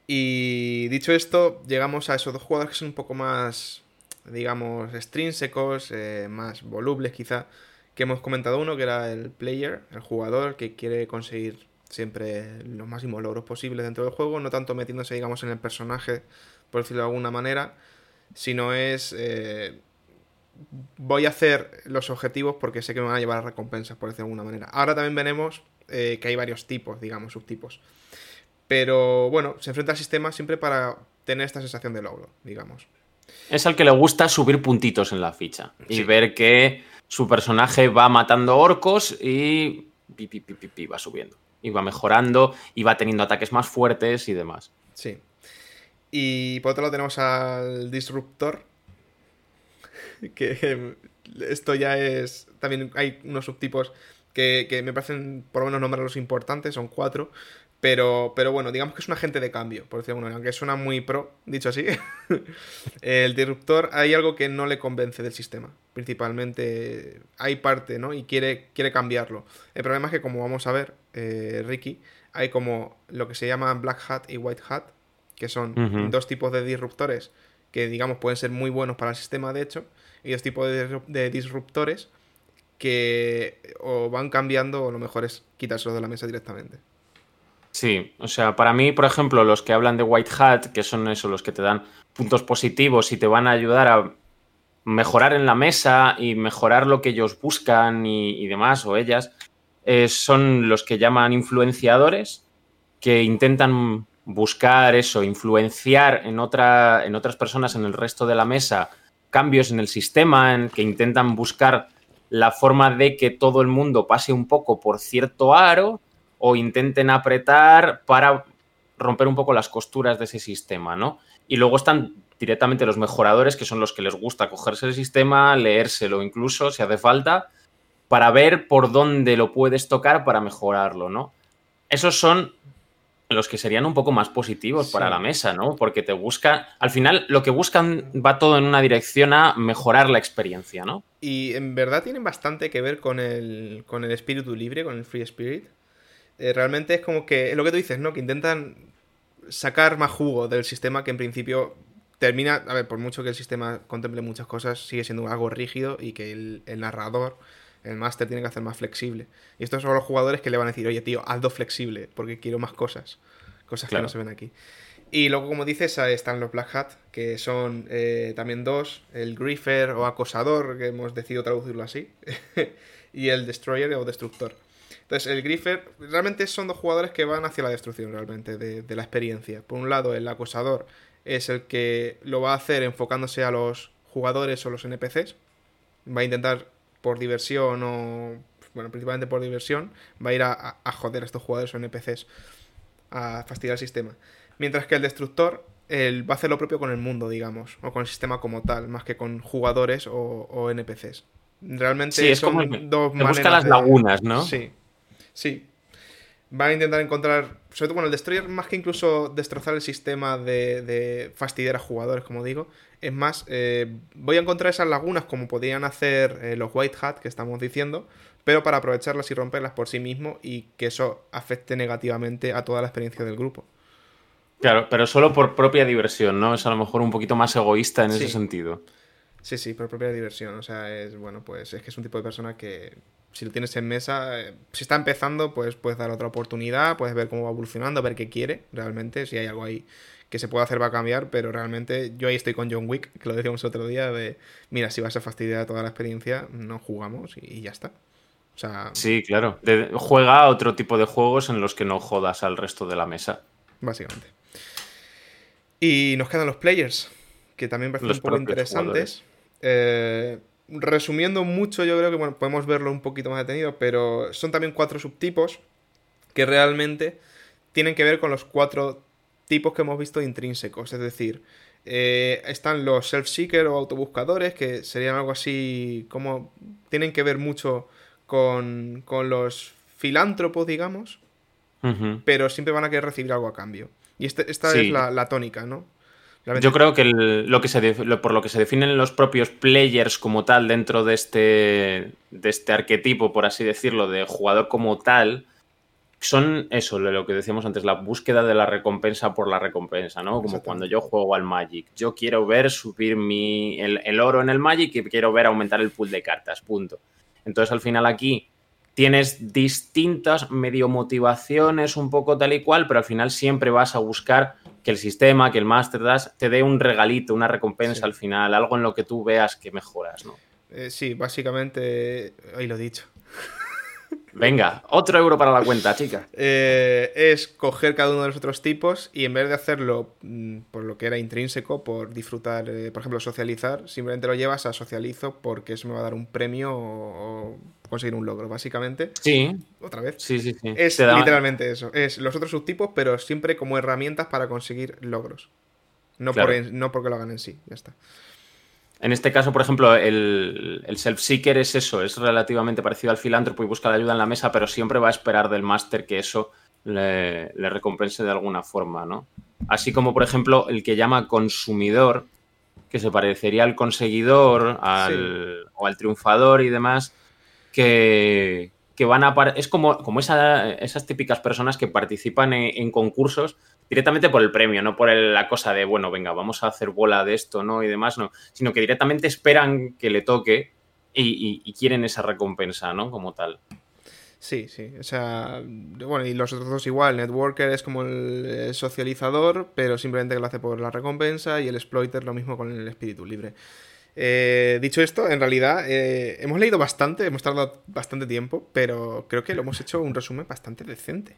Y dicho esto, llegamos a esos dos jugadores que son un poco más, digamos, extrínsecos, eh, más volubles quizá, que hemos comentado uno, que era el player, el jugador que quiere conseguir siempre los máximos logros posibles dentro del juego, no tanto metiéndose, digamos, en el personaje, por decirlo de alguna manera, sino es eh, voy a hacer los objetivos porque sé que me van a llevar a recompensas, por decirlo de alguna manera. Ahora también veremos eh, que hay varios tipos, digamos, subtipos. Pero bueno, se enfrenta al sistema siempre para tener esta sensación de logro, digamos. Es al que le gusta subir puntitos en la ficha y ver que su personaje va matando orcos y va subiendo. Va mejorando va teniendo ataques más fuertes y demás. Sí. Y por otro lado tenemos al Disruptor, que esto ya es. También hay unos subtipos que, me parecen, por lo menos, nombrar los importantes, son cuatro. Pero, pero bueno, digamos que es un agente de cambio, por decirlo aunque suena muy pro, dicho así. el disruptor, hay algo que no le convence del sistema. Principalmente hay parte, ¿no? Y quiere, quiere cambiarlo. El problema es que, como vamos a ver, eh, Ricky, hay como lo que se llama Black Hat y White Hat, que son dos tipos de disruptores que, digamos, pueden ser muy buenos para el sistema, de hecho, y dos tipos de, disruptores que o van cambiando o lo mejor es quitárselos de la mesa directamente. Sí, o sea, para mí, por ejemplo, los que hablan de White Hat, que son eso, los que te dan puntos positivos y te van a ayudar a mejorar en la mesa y mejorar lo que ellos buscan y, demás, o ellas, eh, son los que llaman influenciadores, que intentan buscar eso, influenciar en, otra, en otras personas en el resto de la mesa cambios en el sistema, en que intentan buscar la forma de que todo el mundo pase un poco por cierto aro o intenten apretar para romper un poco las costuras de ese sistema, ¿no? Y luego están directamente los mejoradores, que son los que les gusta cogerse el sistema, leérselo incluso, si hace falta, para ver por dónde lo puedes tocar para mejorarlo, ¿no? Esos son los que serían un poco más positivos para la mesa, ¿no? Porque te busca, al final lo que buscan va todo en una dirección a mejorar la experiencia, ¿no? Y en verdad tienen bastante que ver con el, con el espíritu libre, con el free spirit. Eh, realmente es como que, es lo que tú dices, ¿no? Que intentan sacar más jugo del sistema que en principio termina, a ver, por mucho que el sistema contemple muchas cosas, sigue siendo algo rígido y que el, el narrador el máster tiene que hacer más flexible. Y estos son los jugadores que le van a decir, oye, tío, hazlo flexible, porque quiero más cosas. Cosas que no se ven aquí. Y luego, como dices, están los Black Hat, que son eh, también dos, el Griefer o Acosador, que hemos decidido traducirlo así, y el Destroyer o Destructor. Entonces, el Griefer realmente son dos jugadores que van hacia la destrucción realmente de, de la experiencia. Por un lado, el Acosador es el que lo va a hacer enfocándose a los jugadores o los NPCs. Va a intentar por diversión o... Bueno, principalmente por diversión, va a ir a, joder a estos jugadores o NPCs. A fastidiar el sistema. Mientras que el destructor él va a hacer lo propio con el mundo, digamos, o con el sistema como tal, más que con jugadores o, NPCs. Realmente es son como dos maneras. Busca las lagunas, ¿no? Sí. Sí. Va a intentar encontrar sobre todo, bueno, el Destroyer, más que incluso destrozar el sistema de, fastidiar a jugadores, como digo, es más, eh, voy a encontrar esas lagunas como podrían hacer eh, los White Hat que estamos diciendo, pero para aprovecharlas y romperlas por sí mismo y que eso afecte negativamente a toda la experiencia del grupo. Claro, pero solo por propia diversión, ¿no? Es a lo mejor un poquito más egoísta en ese sentido. Sí, sí, por propia diversión. O sea, es bueno, pues es que es un tipo de persona que si lo tienes en mesa, eh, si está empezando, pues puedes dar otra oportunidad, puedes ver cómo va evolucionando, ver qué quiere realmente, si hay algo ahí que se puede hacer va a cambiar, pero realmente yo ahí estoy con John Wick, que lo decíamos otro día, de, mira, si vas a fastidiar toda la experiencia, no jugamos y, ya está. O sea, sí, claro. juega otro tipo de juegos en los que no jodas al resto de la mesa. Básicamente. Y nos quedan los players, que también parecen un poco interesantes. Eh, resumiendo mucho, yo creo que bueno, podemos verlo un poquito más detenido, pero son también cuatro subtipos que realmente tienen que ver con los cuatro tipos que hemos visto intrínsecos. Es decir, eh, están los self-seeker o autobuscadores, que serían algo así como. tienen que ver mucho con, con los filántropos, digamos, pero siempre van a querer recibir algo a cambio. Y este, esta es la, la tónica, ¿no? Yo creo que lo que se por lo que se definen los propios players como tal dentro de este, de este arquetipo, por así decirlo, de jugador como tal, son eso, lo que decíamos antes, la búsqueda de la recompensa por la recompensa, ¿no? Como cuando yo juego al Magic. Yo quiero ver subir mi, el, el oro en el Magic y quiero ver aumentar el pool de cartas, punto. Entonces al final aquí tienes distintas medio motivaciones, un poco tal y cual, pero al final siempre vas a buscar que el sistema, que el Master te dé un regalito, una recompensa al final, algo en lo que tú veas que mejoras, ¿no? Eh, sí, básicamente, ahí lo he dicho. Venga, otro euro para la cuenta, chica. Eh, es coger cada uno de los otros tipos y en vez de hacerlo mm, por lo que era intrínseco, por disfrutar, eh, por ejemplo, socializar, simplemente lo llevas a socializo porque eso me va a dar un premio o, conseguir un logro, básicamente. Sí. Otra vez. Sí, sí, sí. Es literalmente eso. Es los otros subtipos, pero siempre como herramientas para conseguir logros. No, no porque lo hagan en sí, ya está. En este caso, por ejemplo, el, self-seeker es eso, es relativamente parecido al filántropo y busca la ayuda en la mesa, pero siempre va a esperar del máster que eso le, recompense de alguna forma, ¿no? Así como, por ejemplo, el que llama consumidor, que se parecería al conseguidor o al triunfador y demás, que, van a... Es como, como esas típicas personas que participan en concursos directamente por el premio, no por la cosa de, bueno, venga, vamos a hacer bola de esto, ¿no? Y demás, no, sino que directamente esperan que le toque y, quieren esa recompensa, ¿no? Como tal. Sí, sí. O sea, bueno, y los otros dos igual. Networker es como el socializador, pero simplemente lo hace por la recompensa, y el exploiter lo mismo con el espíritu libre. Eh, dicho esto, en realidad eh, hemos leído bastante, hemos tardado bastante tiempo, pero creo que lo hemos hecho un resumen bastante decente.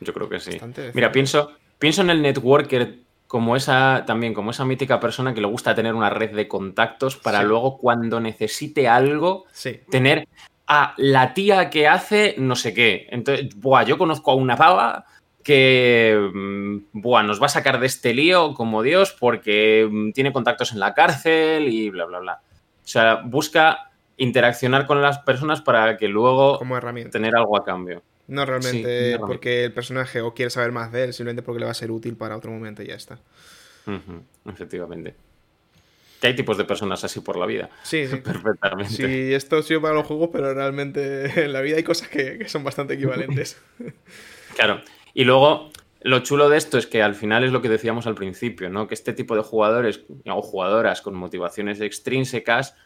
Yo creo que sí. Mira, pienso, pienso en el networker como esa también como esa mítica persona que le gusta tener una red de contactos para luego cuando necesite algo tener a la tía que hace no sé qué. Entonces, buah, yo conozco a una pava que mm, buah, nos va a sacar de este lío como Dios porque mm, tiene contactos en la cárcel y bla, bla, bla. O sea, busca interaccionar con las personas para que luego como tener algo a cambio. No realmente porque el personaje o quiere saber más de él, simplemente porque le va a ser útil para otro momento y ya está. efectivamente. Que hay tipos de personas así por la vida. Sí, sí. Perfectamente. Sí, esto sirve para los juegos, pero realmente en la vida hay cosas que, son bastante equivalentes. claro. Y luego, lo chulo de esto es que al final es lo que decíamos al principio, ¿no? Que este tipo de jugadores o jugadoras con motivaciones extrínsecas,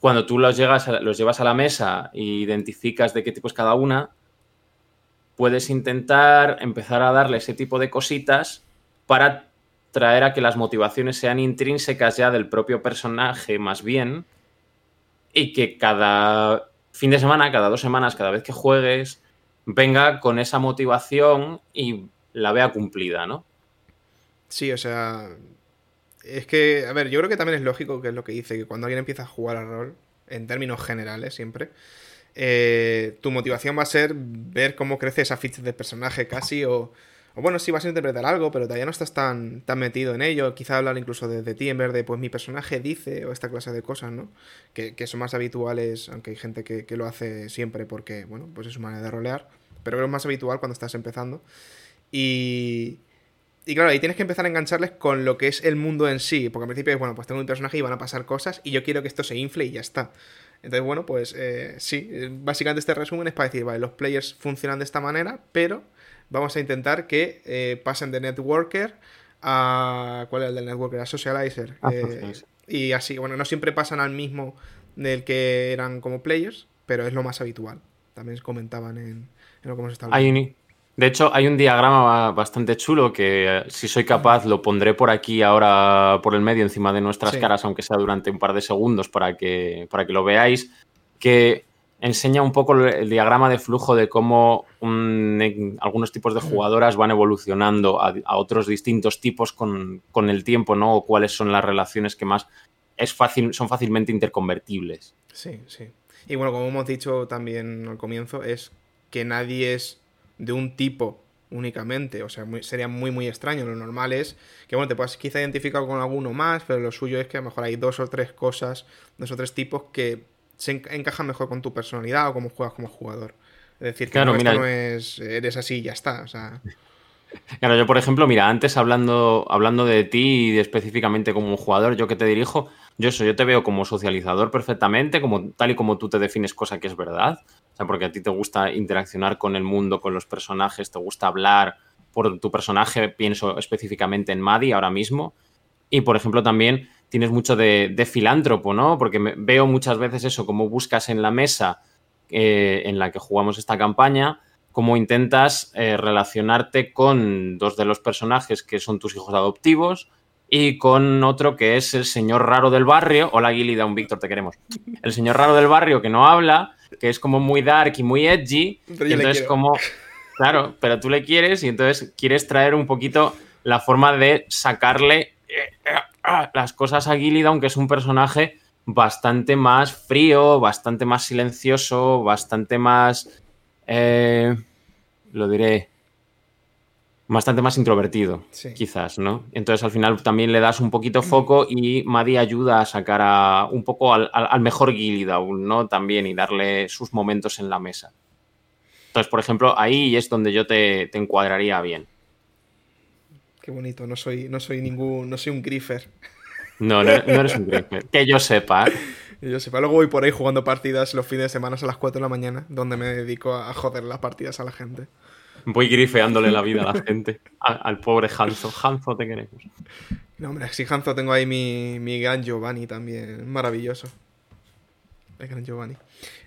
cuando tú los, llegas los llevas a la mesa e identificas de qué tipo es cada una, puedes intentar empezar a darle ese tipo de cositas para traer a que las motivaciones sean intrínsecas ya del propio personaje más bien y que cada fin de semana, cada dos semanas, cada vez que juegues, venga con esa motivación y la vea cumplida, ¿no? Sí, o sea, es que, a ver, yo creo que también es lógico que es lo que dice, que cuando alguien empieza a jugar al rol, en términos generales siempre, eh, tu motivación va a ser ver cómo crece esa ficha de personaje casi o bueno, sí vas a interpretar algo, pero todavía no estás tan, tan metido en ello. Quizá hablar incluso de, ti en vez de, pues mi personaje dice, o esta clase de cosas, ¿no? Que, son más habituales, aunque hay gente que, lo hace siempre porque, bueno, pues es su manera de rolear. Pero que es más habitual cuando estás empezando. Y, y claro, ahí tienes que empezar a engancharles con lo que es el mundo en sí. Porque al principio es, bueno, pues tengo un personaje y van a pasar cosas y yo quiero que esto se infle y ya está. Entonces, bueno, pues eh, sí, básicamente este resumen es para decir, vale, los players funcionan de esta manera, pero vamos a intentar que eh, pasen de Networker a... ¿Cuál es el del Networker? A Socializer. Ah, eh, y así, bueno, no siempre pasan al mismo del que eran como players, pero es lo más habitual. También comentaban en, lo que hemos estado hablando. De hecho, hay un diagrama bastante chulo que, eh, si soy capaz, lo pondré por aquí ahora por el medio, encima de nuestras caras, aunque sea durante un par de segundos, para que, para que lo veáis. Que enseña un poco el diagrama de flujo de cómo algunos tipos de jugadoras van evolucionando a, otros distintos tipos con, el tiempo, ¿no? O cuáles son las relaciones que más es fácil, son fácilmente interconvertibles. Sí, sí. Y bueno, como hemos dicho también al comienzo, es que nadie es de un tipo únicamente. O sea, sería muy, muy extraño. Lo normal es que, bueno, te puedas quizá identificar con alguno más, pero lo suyo es que a lo mejor hay dos o tres cosas, dos o tres tipos que se encaja mejor con tu personalidad o cómo juegas como jugador. Es decir, que no, no es eres así y ya está. O sea... Claro, yo por ejemplo, mira, antes hablando, hablando de ti y específicamente como jugador, yo que te dirijo, yo eso, yo te veo como socializador perfectamente, como tal y como tú te defines cosa que es verdad. Sea, porque a ti te gusta interaccionar con el mundo, con los personajes, te gusta hablar por tu personaje, pienso específicamente en Maddie ahora mismo. Y por ejemplo también tienes mucho de, filántropo, ¿no? Porque veo muchas veces eso, como buscas en la mesa eh, en la que jugamos esta campaña, cómo intentas eh, relacionarte con dos de los personajes que son tus hijos adoptivos y con otro que es el señor raro del barrio. Hola Gilly, un Víctor, te queremos. El señor raro del barrio que no habla, que es como muy dark y muy edgy. y entonces como... Claro, pero tú le quieres y entonces quieres traer un poquito la forma de sacarle eh, las cosas a Gilida, aunque es un personaje bastante más frío, bastante más silencioso, bastante más. Eh, lo diré. Bastante más introvertido, quizás, ¿no? Entonces al final también le das un poquito foco y Maddie ayuda a sacar a, un poco al, mejor Gilida, ¿no? También y darle sus momentos en la mesa. Entonces, por ejemplo, ahí es donde yo te, te encuadraría bien. Qué bonito, no soy, no soy ningún, no soy un griffer. No, no, eres un griffer. Que yo sepa. yo sepa. Luego voy por ahí jugando partidas los fines de semana a las 4 de la mañana, donde me dedico a joder las partidas a la gente. Voy grifeándole la vida a la gente. al pobre Hanzo. Hanzo te queremos. No, hombre, si Hanzo tengo ahí mi, mi gran Giovanni también. Maravilloso. El gran Giovanni.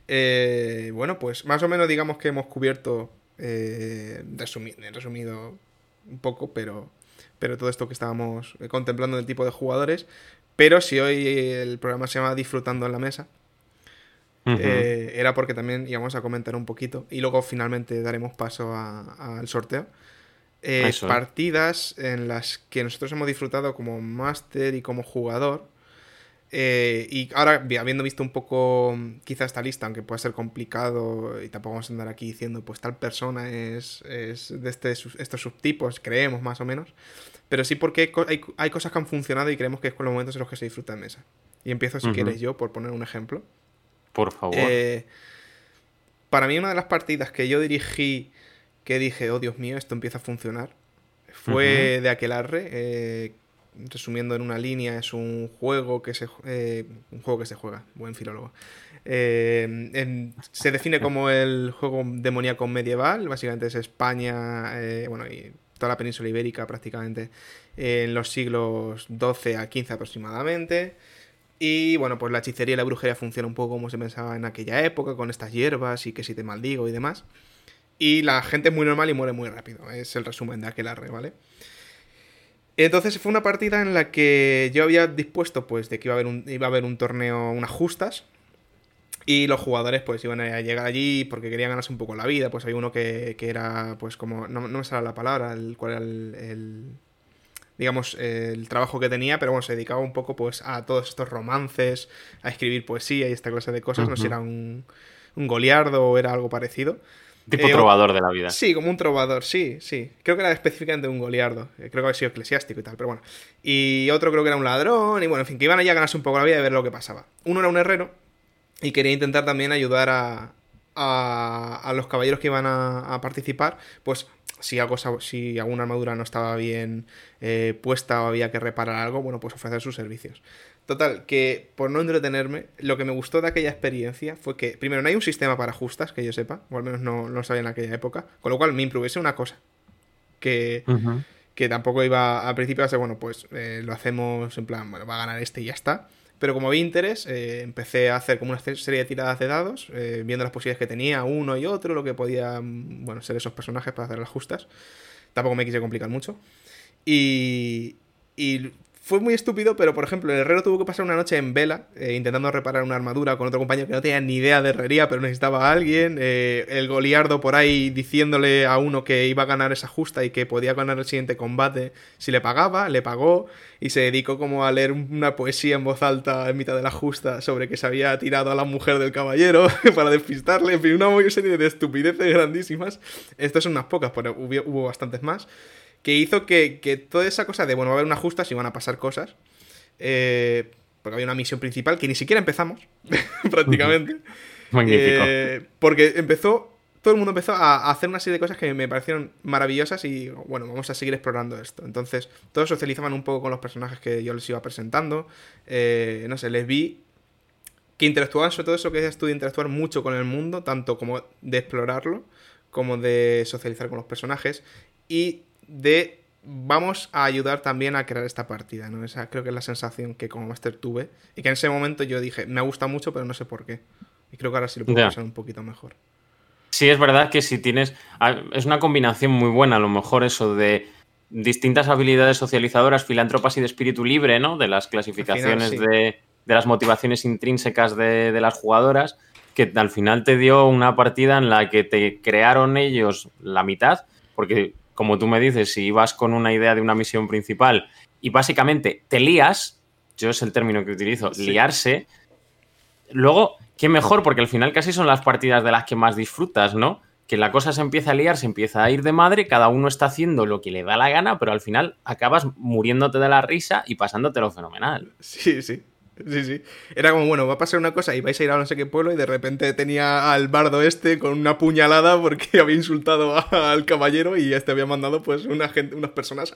Eh, bueno, pues más o menos digamos que hemos cubierto, eh, resumido un poco, pero pero todo esto que estábamos eh, contemplando del tipo de jugadores. Pero si hoy el programa se llama Disfrutando en la Mesa, eh, era porque también íbamos a comentar un poquito y luego finalmente daremos paso al sorteo. Eh, partidas en las que nosotros hemos disfrutado como máster y como jugador. y ahora, habiendo visto un poco quizá esta lista, aunque pueda ser complicado y tampoco vamos a andar aquí diciendo, pues tal persona es, es de este, estos subtipos, creemos más o menos pero sí porque hay, cosas que han funcionado y creemos que es con los momentos en los que se disfruta en mesa. Y empiezo, si quieres, yo, por poner un ejemplo. Por favor. Eh, para mí, una de las partidas que yo dirigí, que dije, oh Dios mío, esto empieza a funcionar, fue de Aquelarre. Eh, resumiendo en una línea, es un juego que se, eh, un juego que se juega, buen filólogo. se define como el juego demoníaco medieval, básicamente es España, bueno, y toda la península ibérica prácticamente en los siglos XII a XV aproximadamente. Y bueno, pues la hechicería y la brujería funciona un poco como se pensaba en aquella época, con estas hierbas y que si te maldigo y demás. Y la gente es muy normal y muere muy rápido. Es el resumen de aquel arre, ¿vale? Entonces fue una partida en la que yo había dispuesto pues de que iba a haber un, iba a haber un torneo, unas justas. Y los jugadores pues iban a llegar allí porque querían ganarse un poco la vida. Pues hay uno que, era pues como... No, me sale la palabra, el, cuál era el, digamos, el trabajo que tenía, pero bueno, se dedicaba un poco pues a todos estos romances, a escribir poesía y esta clase de cosas. No sé si era un, un goliardo o era algo parecido. Tipo eh, trovador de la vida. Sí, como un trovador, sí, sí. Creo que era específicamente un goliardo. Eh, creo que había sido eclesiástico y tal, pero bueno. Y otro creo que era un ladrón, y bueno, en fin, que iban allá a ganarse un poco la vida y ver lo que pasaba. Uno era un herrero y quería intentar también ayudar a, a, los caballeros que iban a, participar, pues si, algo, si alguna armadura no estaba bien eh, puesta o había que reparar algo, bueno, pues ofrecer sus servicios. Total, que por no entretenerme, lo que me gustó de aquella experiencia fue que, primero, no hay un sistema para justas, que yo sepa, o al menos no, lo sabía en aquella época, con lo cual me improvisé una cosa que, que tampoco iba al principio a ser, bueno, pues eh, lo hacemos en plan, bueno, va a ganar este y ya está. Pero como vi interés, eh, empecé a hacer como una serie de tiradas de dados, eh, viendo las posibilidades que tenía uno y otro, lo que podían, bueno, ser esos personajes para hacer las justas. Tampoco me quise complicar mucho. Y fue muy estúpido, pero por ejemplo, el herrero tuvo que pasar una noche en vela, eh, intentando reparar una armadura con otro compañero que no tenía ni idea de herrería, pero necesitaba a alguien. Eh, el goliardo por ahí diciéndole a uno que iba a ganar esa justa y que podía ganar el siguiente combate si le pagaba, le pagó y se dedicó como a leer una poesía en voz alta en mitad de la justa sobre que se había tirado a la mujer del caballero para despistarle. En fin, una serie de estupideces grandísimas. Estas son unas pocas, pero hubo bastantes más que hizo que, que, toda esa cosa de, bueno, va a haber una justa si van a pasar cosas, eh, porque había una misión principal que ni siquiera empezamos, prácticamente. Magnífico. Eh, porque empezó, todo el mundo empezó a, hacer una serie de cosas que me parecieron maravillosas y, bueno, vamos a seguir explorando esto. Entonces, todos socializaban un poco con los personajes que yo les iba presentando. Eh, no sé, les vi que interactuaban, sobre todo eso que decías tú, de interactuar mucho con el mundo, tanto como de explorarlo, como de socializar con los personajes. Y de vamos a ayudar también a crear esta partida, ¿no? Esa creo que es la sensación que como máster tuve y que en ese momento yo dije, me gusta mucho, pero no sé por qué. Y creo que ahora sí lo puedo pensar un poquito mejor. Sí, es verdad que si tienes... Es una combinación muy buena, a lo mejor eso de distintas habilidades socializadoras, filántropas y de espíritu libre, ¿no? De las clasificaciones de, de, las motivaciones intrínsecas de, de las jugadoras, que al final te dio una partida en la que te crearon ellos la mitad, porque como tú me dices, si ibas con una idea de una misión principal y básicamente te lías, yo es el término que utilizo, liarse, luego, qué mejor, porque al final casi son las partidas de las que más disfrutas, ¿no? Que la cosa se empieza a liar, se empieza a ir de madre, cada uno está haciendo lo que le da la gana, pero al final acabas muriéndote de la risa y pasándotelo fenomenal. Sí, sí. Sí, sí. Era como, bueno, va a pasar una cosa y vais a ir a no sé qué pueblo y de repente tenía al bardo este con una puñalada porque había insultado al caballero y este había mandado pues una unas personas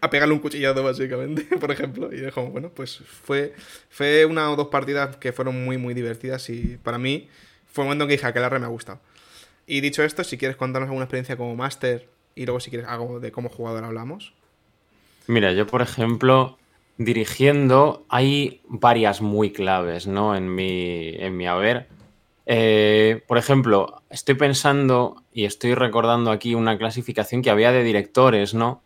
a pegarle un cuchillado básicamente, por ejemplo. Y como, bueno, pues fue, fue una o dos partidas que fueron muy, muy divertidas y para mí fue un momento en que dije, aquel me ha gustado. Y dicho esto, si quieres contarnos alguna experiencia como máster y luego si quieres algo de cómo jugador hablamos. Mira, yo por ejemplo, dirigiendo, hay varias muy claves, ¿no? En mi, en mi haber. Eh, por ejemplo, estoy pensando y estoy recordando aquí una clasificación que había de directores, ¿no?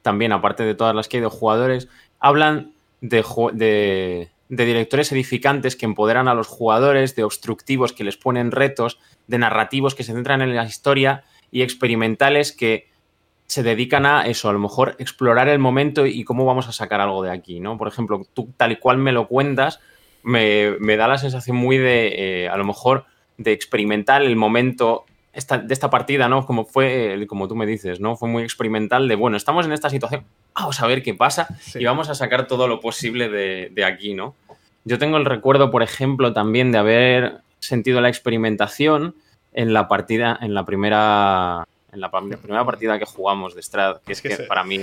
También, aparte de todas las que hay de jugadores, hablan de, de, de directores edificantes que empoderan a los jugadores, de obstructivos que les ponen retos, de narrativos que se centran en la historia y experimentales que se dedican a eso, a lo mejor explorar el momento y cómo vamos a sacar algo de aquí, ¿no? Por ejemplo, tú tal y cual me lo cuentas, me, da la sensación muy de, eh, a lo mejor, de experimentar el momento de esta partida, ¿no? Como fue, como tú me dices, ¿no? Fue muy experimental de, bueno, estamos en esta situación, vamos a ver qué pasa y vamos a sacar todo lo posible de, de aquí, ¿no? Yo tengo el recuerdo, por ejemplo, también de haber sentido la experimentación en la partida, en la primera en la primera partida que jugamos de Strad, que es que para mí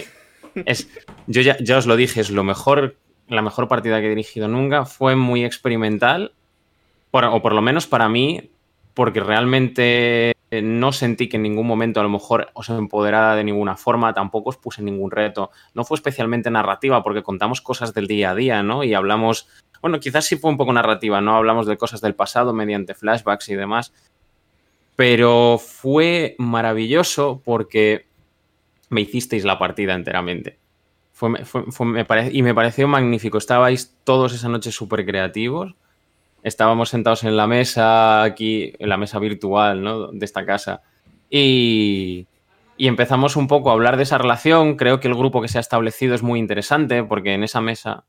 es, yo ya, ya, os lo dije, es lo mejor, la mejor partida que he dirigido nunca, fue muy experimental, o por lo menos para mí, porque realmente no sentí que en ningún momento a lo mejor os empoderara de ninguna forma, tampoco os puse ningún reto, no fue especialmente narrativa porque contamos cosas del día a día, ¿no? Y hablamos, bueno, quizás sí fue un poco narrativa, ¿no? Hablamos de cosas del pasado mediante flashbacks y demás, pero fue maravilloso porque me hicisteis la partida enteramente. me y me pareció magnífico. Estabais todos esa noche súper creativos. Estábamos sentados en la mesa aquí, en la mesa virtual ¿no? de esta casa. Y, y empezamos un poco a hablar de esa relación. Creo que el grupo que se ha establecido es muy interesante porque en esa mesa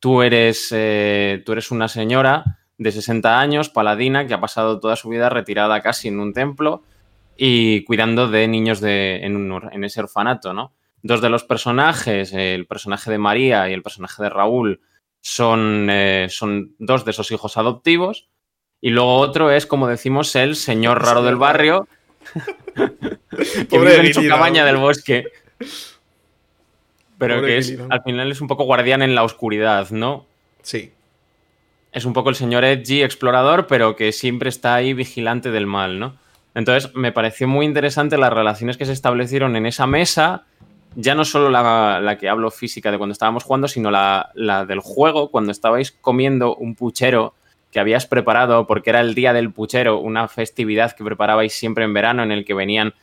tú eres, eh, tú eres una señora de 60 años, paladina, que ha pasado toda su vida retirada casi en un templo y cuidando de niños de, en, ese orfanato, ¿no? Dos de los personajes, el personaje de María y el personaje de Raúl, son, eh, son dos de esos hijos adoptivos. Y luego otro es, como decimos, el señor raro del barrio, que vive en su cabaña del bosque. Pero que es, al final es un poco guardián en la oscuridad, ¿no? Sí. Es un poco el señor Edgy explorador, pero que siempre está ahí vigilante del mal, ¿no? Entonces, me pareció muy interesante las relaciones que se establecieron en esa mesa, ya no solo la, que hablo física de cuando estábamos jugando, sino la, la, del juego, cuando estabais comiendo un puchero que habías preparado, porque era el día del puchero, una festividad que preparabais siempre en verano en el que venían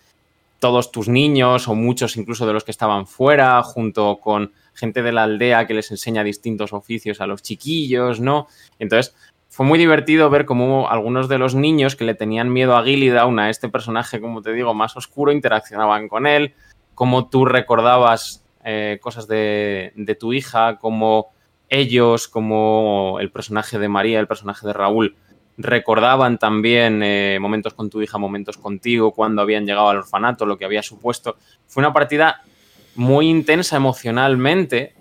todos tus niños o muchos incluso de los que estaban fuera, junto con gente de la aldea que les enseña distintos oficios a los chiquillos, ¿no? Entonces, fue muy divertido ver cómo algunos de los niños que le tenían miedo a Gillidaun, a este personaje, como te digo, más oscuro, interaccionaban con él, cómo tú recordabas eh, cosas de, de tu hija, cómo ellos, como el personaje de María, el personaje de Raúl, recordaban también eh, momentos con tu hija, momentos contigo, cuando habían llegado al orfanato, lo que había supuesto. Fue una partida muy intensa emocionalmente,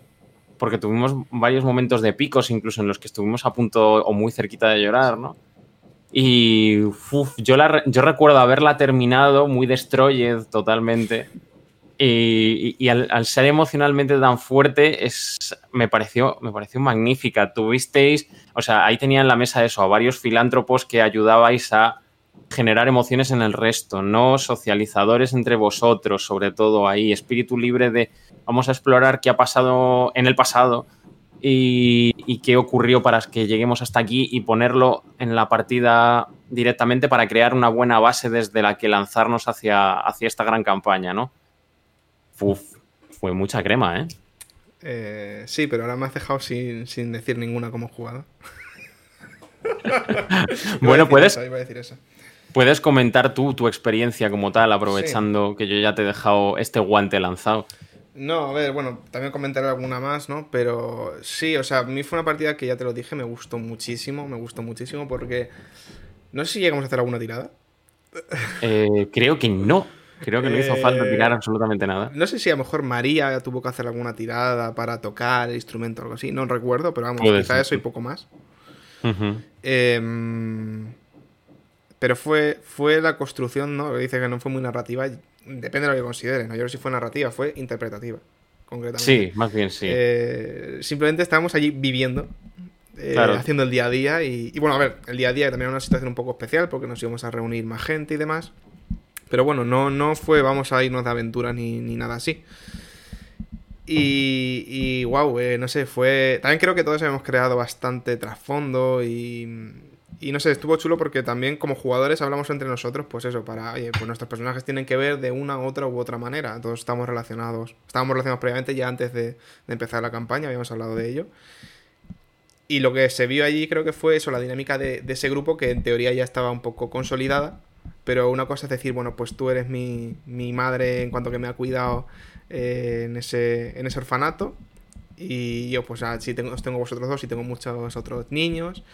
porque tuvimos varios momentos de picos, incluso en los que estuvimos a punto o muy cerquita de llorar, ¿no? Y yo, yo recuerdo haberla terminado muy destroyed totalmente. Y, al, ser emocionalmente tan fuerte, es, me, pareció, me pareció magnífica. Tuvisteis, o sea, ahí tenía en la mesa eso, a varios filántropos que ayudabais a generar emociones en el resto, no socializadores entre vosotros, sobre todo ahí, espíritu libre de vamos a explorar qué ha pasado en el pasado y, y, qué ocurrió para que lleguemos hasta aquí y ponerlo en la partida directamente para crear una buena base desde la que lanzarnos hacia, hacia esta gran campaña, ¿no? Uf, fue mucha crema, ¿eh? ¿eh? Sí, pero ahora me has dejado sin, decir ninguna como jugado. bueno, puedes. Puedes comentar tú tu experiencia como tal, aprovechando que yo ya te he dejado este guante lanzado. No, a ver, bueno, también comentaré alguna más, ¿no? Pero sí, o sea, a mí fue una partida que ya te lo dije, me gustó muchísimo, me gustó muchísimo porque. No sé si llegamos a hacer alguna tirada. Eh, creo que no. Creo que no hizo falta eh, tirar absolutamente nada. No sé si a lo mejor María tuvo que hacer alguna tirada para tocar el instrumento o algo así. No recuerdo, pero vamos, quizá eso y poco más. Pero fue, fue la construcción, ¿no? Dice que no fue muy narrativa. Depende de lo que consideres. ¿no? Yo no sé si fue narrativa, fue interpretativa, concretamente. Sí, más bien sí. Eh, simplemente estábamos allí viviendo. Eh, haciendo el día a día y, y, bueno, a ver, el día a día también era una situación un poco especial porque nos íbamos a reunir más gente y demás. Pero bueno, no, no fue vamos a irnos de aventura ni, nada así. Y, y wow, eh, no sé, fue... También creo que todos hemos creado bastante trasfondo y, y no sé, estuvo chulo porque también como jugadores hablamos entre nosotros, pues eso, para, oye, pues nuestros personajes tienen que ver de una, otra u otra manera. Todos estamos relacionados. Estábamos relacionados previamente ya antes de, empezar la campaña, habíamos hablado de ello. Y lo que se vio allí creo que fue eso, la dinámica de, ese grupo que en teoría ya estaba un poco consolidada pero una cosa es decir, bueno, pues tú eres mi, madre en cuanto que me ha cuidado eh, en, ese, en ese orfanato. Y yo, pues, si tengo, os tengo vosotros dos y tengo muchos otros niños.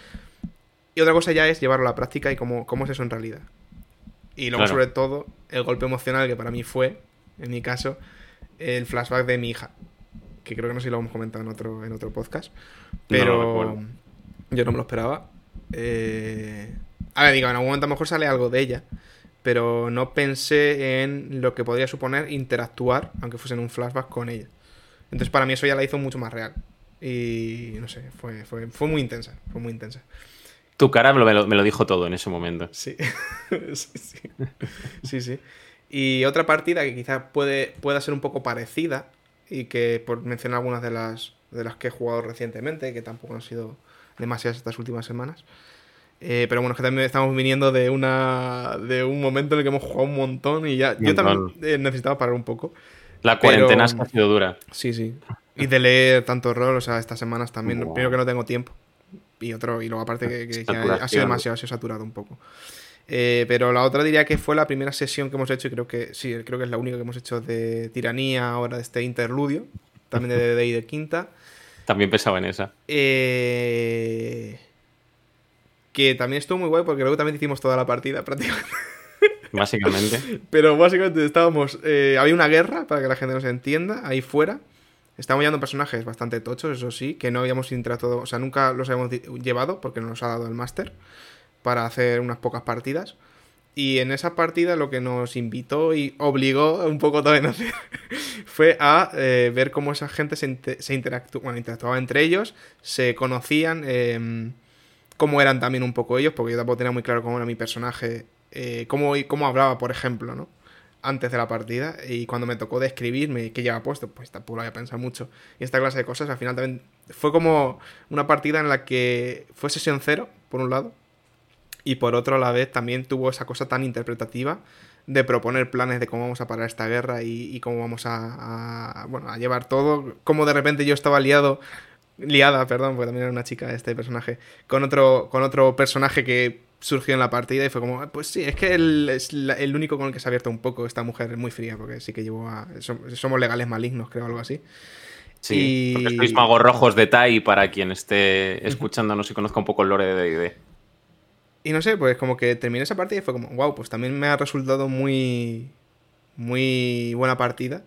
Y otra cosa ya es llevarlo a la práctica y cómo, cómo es eso en realidad. Y luego, sobre todo, el golpe emocional que para mí fue, en mi caso, el flashback de mi hija. Que creo que no sé si lo hemos comentado en otro, en otro podcast. Pero yo no me lo esperaba. Eh, a ver, digo, en algún momento a lo mejor sale algo de ella, pero no pensé en lo que podría suponer interactuar, aunque fuese en un flashback, con ella. Entonces para mí eso ya la hizo mucho más real. Y no sé, fue, fue, fue muy intensa, fue muy intensa. Tu cara me lo, me lo, dijo todo en ese momento. Sí. sí, sí. sí, sí. Y otra partida que quizás puede, pueda ser un poco parecida y que por mencionar algunas de las, de las que he jugado recientemente, que tampoco han sido demasiadas estas últimas semanas, eh, pero bueno, es que también estamos viniendo de una de un momento en el que hemos jugado un montón y ya yo también eh, necesitaba parar un poco. La cuarentena ha sido dura. Sí, sí. Y de leer tanto rol, o sea, estas semanas también. Primero que no tengo tiempo. Y otro, y luego aparte que, ha sido demasiado, ha sido saturado un poco. Eh, pero la otra diría que fue la primera sesión que hemos hecho, y creo que sí, creo que es la única que hemos hecho de tiranía ahora de este interludio, también de D&D y de quinta. También pensaba en esa. Eh, que también estuvo muy guay porque luego también hicimos toda la partida prácticamente. Básicamente. Pero básicamente estábamos. Eh, había una guerra, para que la gente nos entienda, ahí fuera. Estábamos llevando personajes bastante tochos, eso sí, que no habíamos interactuado, o sea, nunca los habíamos llevado porque no nos ha dado el máster para hacer unas pocas partidas. Y en esa partida lo que nos invitó y obligó un poco también a hacer fue a eh, ver cómo esa gente se, se interactuaba entre ellos, se conocían, em, cómo eran también un poco ellos, porque yo tampoco tenía muy claro cómo era mi personaje, eh, cómo, cómo hablaba, por ejemplo, ¿no? Antes de la partida, y cuando me tocó describirme qué llevaba puesto, pues tampoco lo había pensado mucho. Y esta clase de cosas al final también fue como una partida en la que fue sesión cero, por un lado, y por otro a la vez también tuvo esa cosa tan interpretativa de proponer planes de cómo vamos a parar esta guerra y, cómo vamos a, bueno, a llevar todo, como de repente yo estaba liado, liada, perdón, porque también era una chica este personaje, con otro, con otro personaje que surgió en la partida y fue como, pues sí, es que él es el único con el que se ha abierto un poco esta mujer, es muy fría, porque sí que llevó a... Somos legales malignos, creo, algo así. Sí, porque sois magos rojos de Tai para quien esté escuchándonos y conozca un poco el lore de D&D. Y no sé, pues como que terminé esa partida y fue como, wow, pues también me ha resultado muy, muy buena partida.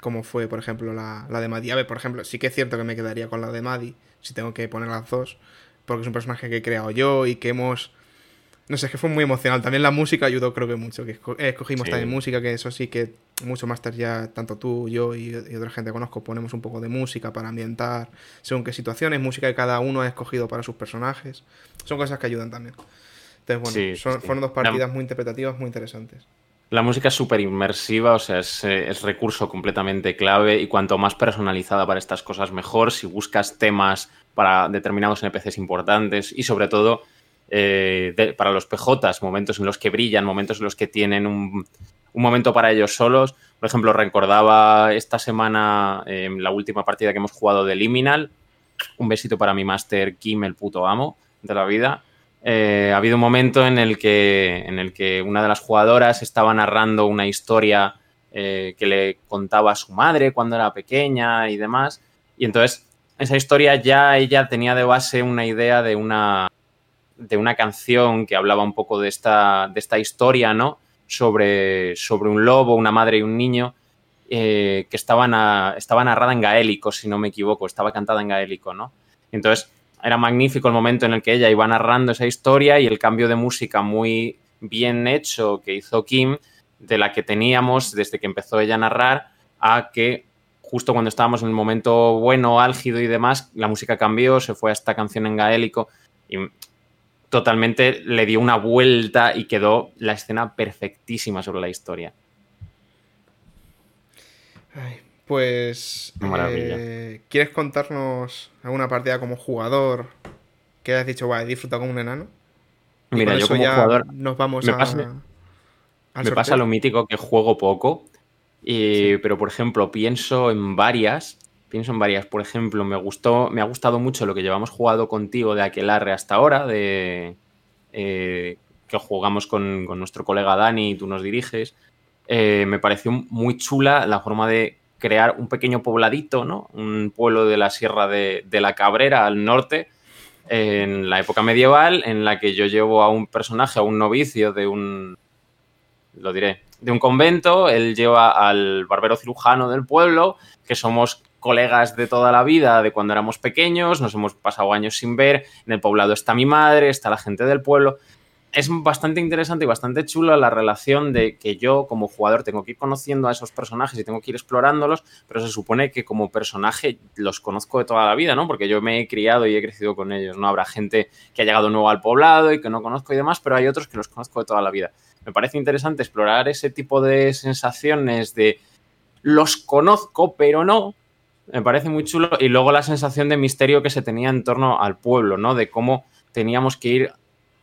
Como fue, por ejemplo, la, la de Maddie. A ver, por ejemplo, sí que es cierto que me quedaría con la de Maddie, si tengo que poner las dos, porque es un personaje que he creado yo y que hemos no sé, es que fue muy emocional. También la música ayudó, creo que mucho. Que eh, escogimos también música, que eso sí que mucho máster ya, tanto tú, yo y, otra gente que conozco, ponemos un poco de música para ambientar según qué situaciones, música que cada uno ha escogido para sus personajes. Son cosas que ayudan también. Entonces, bueno, fueron dos partidas muy interpretativas, muy interesantes. La música es súper inmersiva, o sea, es, eh, es, recurso completamente clave y cuanto más personalizada para estas cosas, mejor. Si buscas temas para determinados NPCs importantes y sobre todo eh, para los PJs, momentos en los que brillan, momentos en los que tienen un, momento para ellos solos. Por ejemplo, recordaba esta semana eh, la última partida que hemos jugado de Liminal. Un besito para mi máster Kim, el puto amo de la vida. Eh, ha habido un momento en el, que, en el que una de las jugadoras estaba narrando una historia que le contaba a su madre cuando era pequeña y demás. Y entonces, esa historia ya ella tenía de base una idea de una, de una canción que hablaba un poco de esta, de esta historia, ¿no? Sobre, sobre un lobo, una madre y un niño, eh, que estaba, narrada en gaélico, si no me equivoco, estaba cantada en gaélico, ¿no? Entonces, era magnífico el momento en el que ella iba narrando esa historia y el cambio de música muy bien hecho que hizo Kim, de la que teníamos desde que empezó ella a narrar, a que justo cuando estábamos en el momento bueno, álgido y demás, la música cambió, se fue a esta canción en gaélico totalmente le dio una vuelta y quedó la escena perfectísima sobre la historia. pues, eh, ¿quieres contarnos alguna partida como jugador que hayas dicho, va, disfruta como un enano? Mira, yo como jugador nos vamos me a... Pasa, me pasa lo mítico que juego poco, pero por ejemplo pienso en varias pienso en varias. Por ejemplo, me gustó, me ha gustado mucho lo que llevamos jugado contigo de Aquelarre hasta ahora, de eh, que jugamos con, nuestro colega Dani y tú nos diriges. Eh, me pareció muy chula la forma de crear un pequeño pobladito, ¿no? Un pueblo de la Sierra de, de la Cabrera al norte, en la época medieval, en la que yo llevo a un personaje, a un novicio de un. Lo diré, de un convento, él lleva al barbero cirujano del pueblo, que somos colegas de toda la vida, de cuando éramos pequeños, nos hemos pasado años sin ver, en el poblado está mi madre, está la gente del pueblo. Es bastante interesante y bastante chula la relación de que yo como jugador tengo que ir conociendo a esos personajes y tengo que ir explorándolos, pero se supone que como personaje los conozco de toda la vida, ¿no? Porque yo me he criado y he crecido con ellos, ¿no? Habrá gente que ha llegado nuevo al poblado y que no conozco y demás, pero hay otros que los conozco de toda la vida. Me parece interesante explorar ese tipo de sensaciones de los conozco, pero no, me parece muy chulo. Y luego la sensación de misterio que se tenía en torno al pueblo, ¿no? De cómo teníamos que ir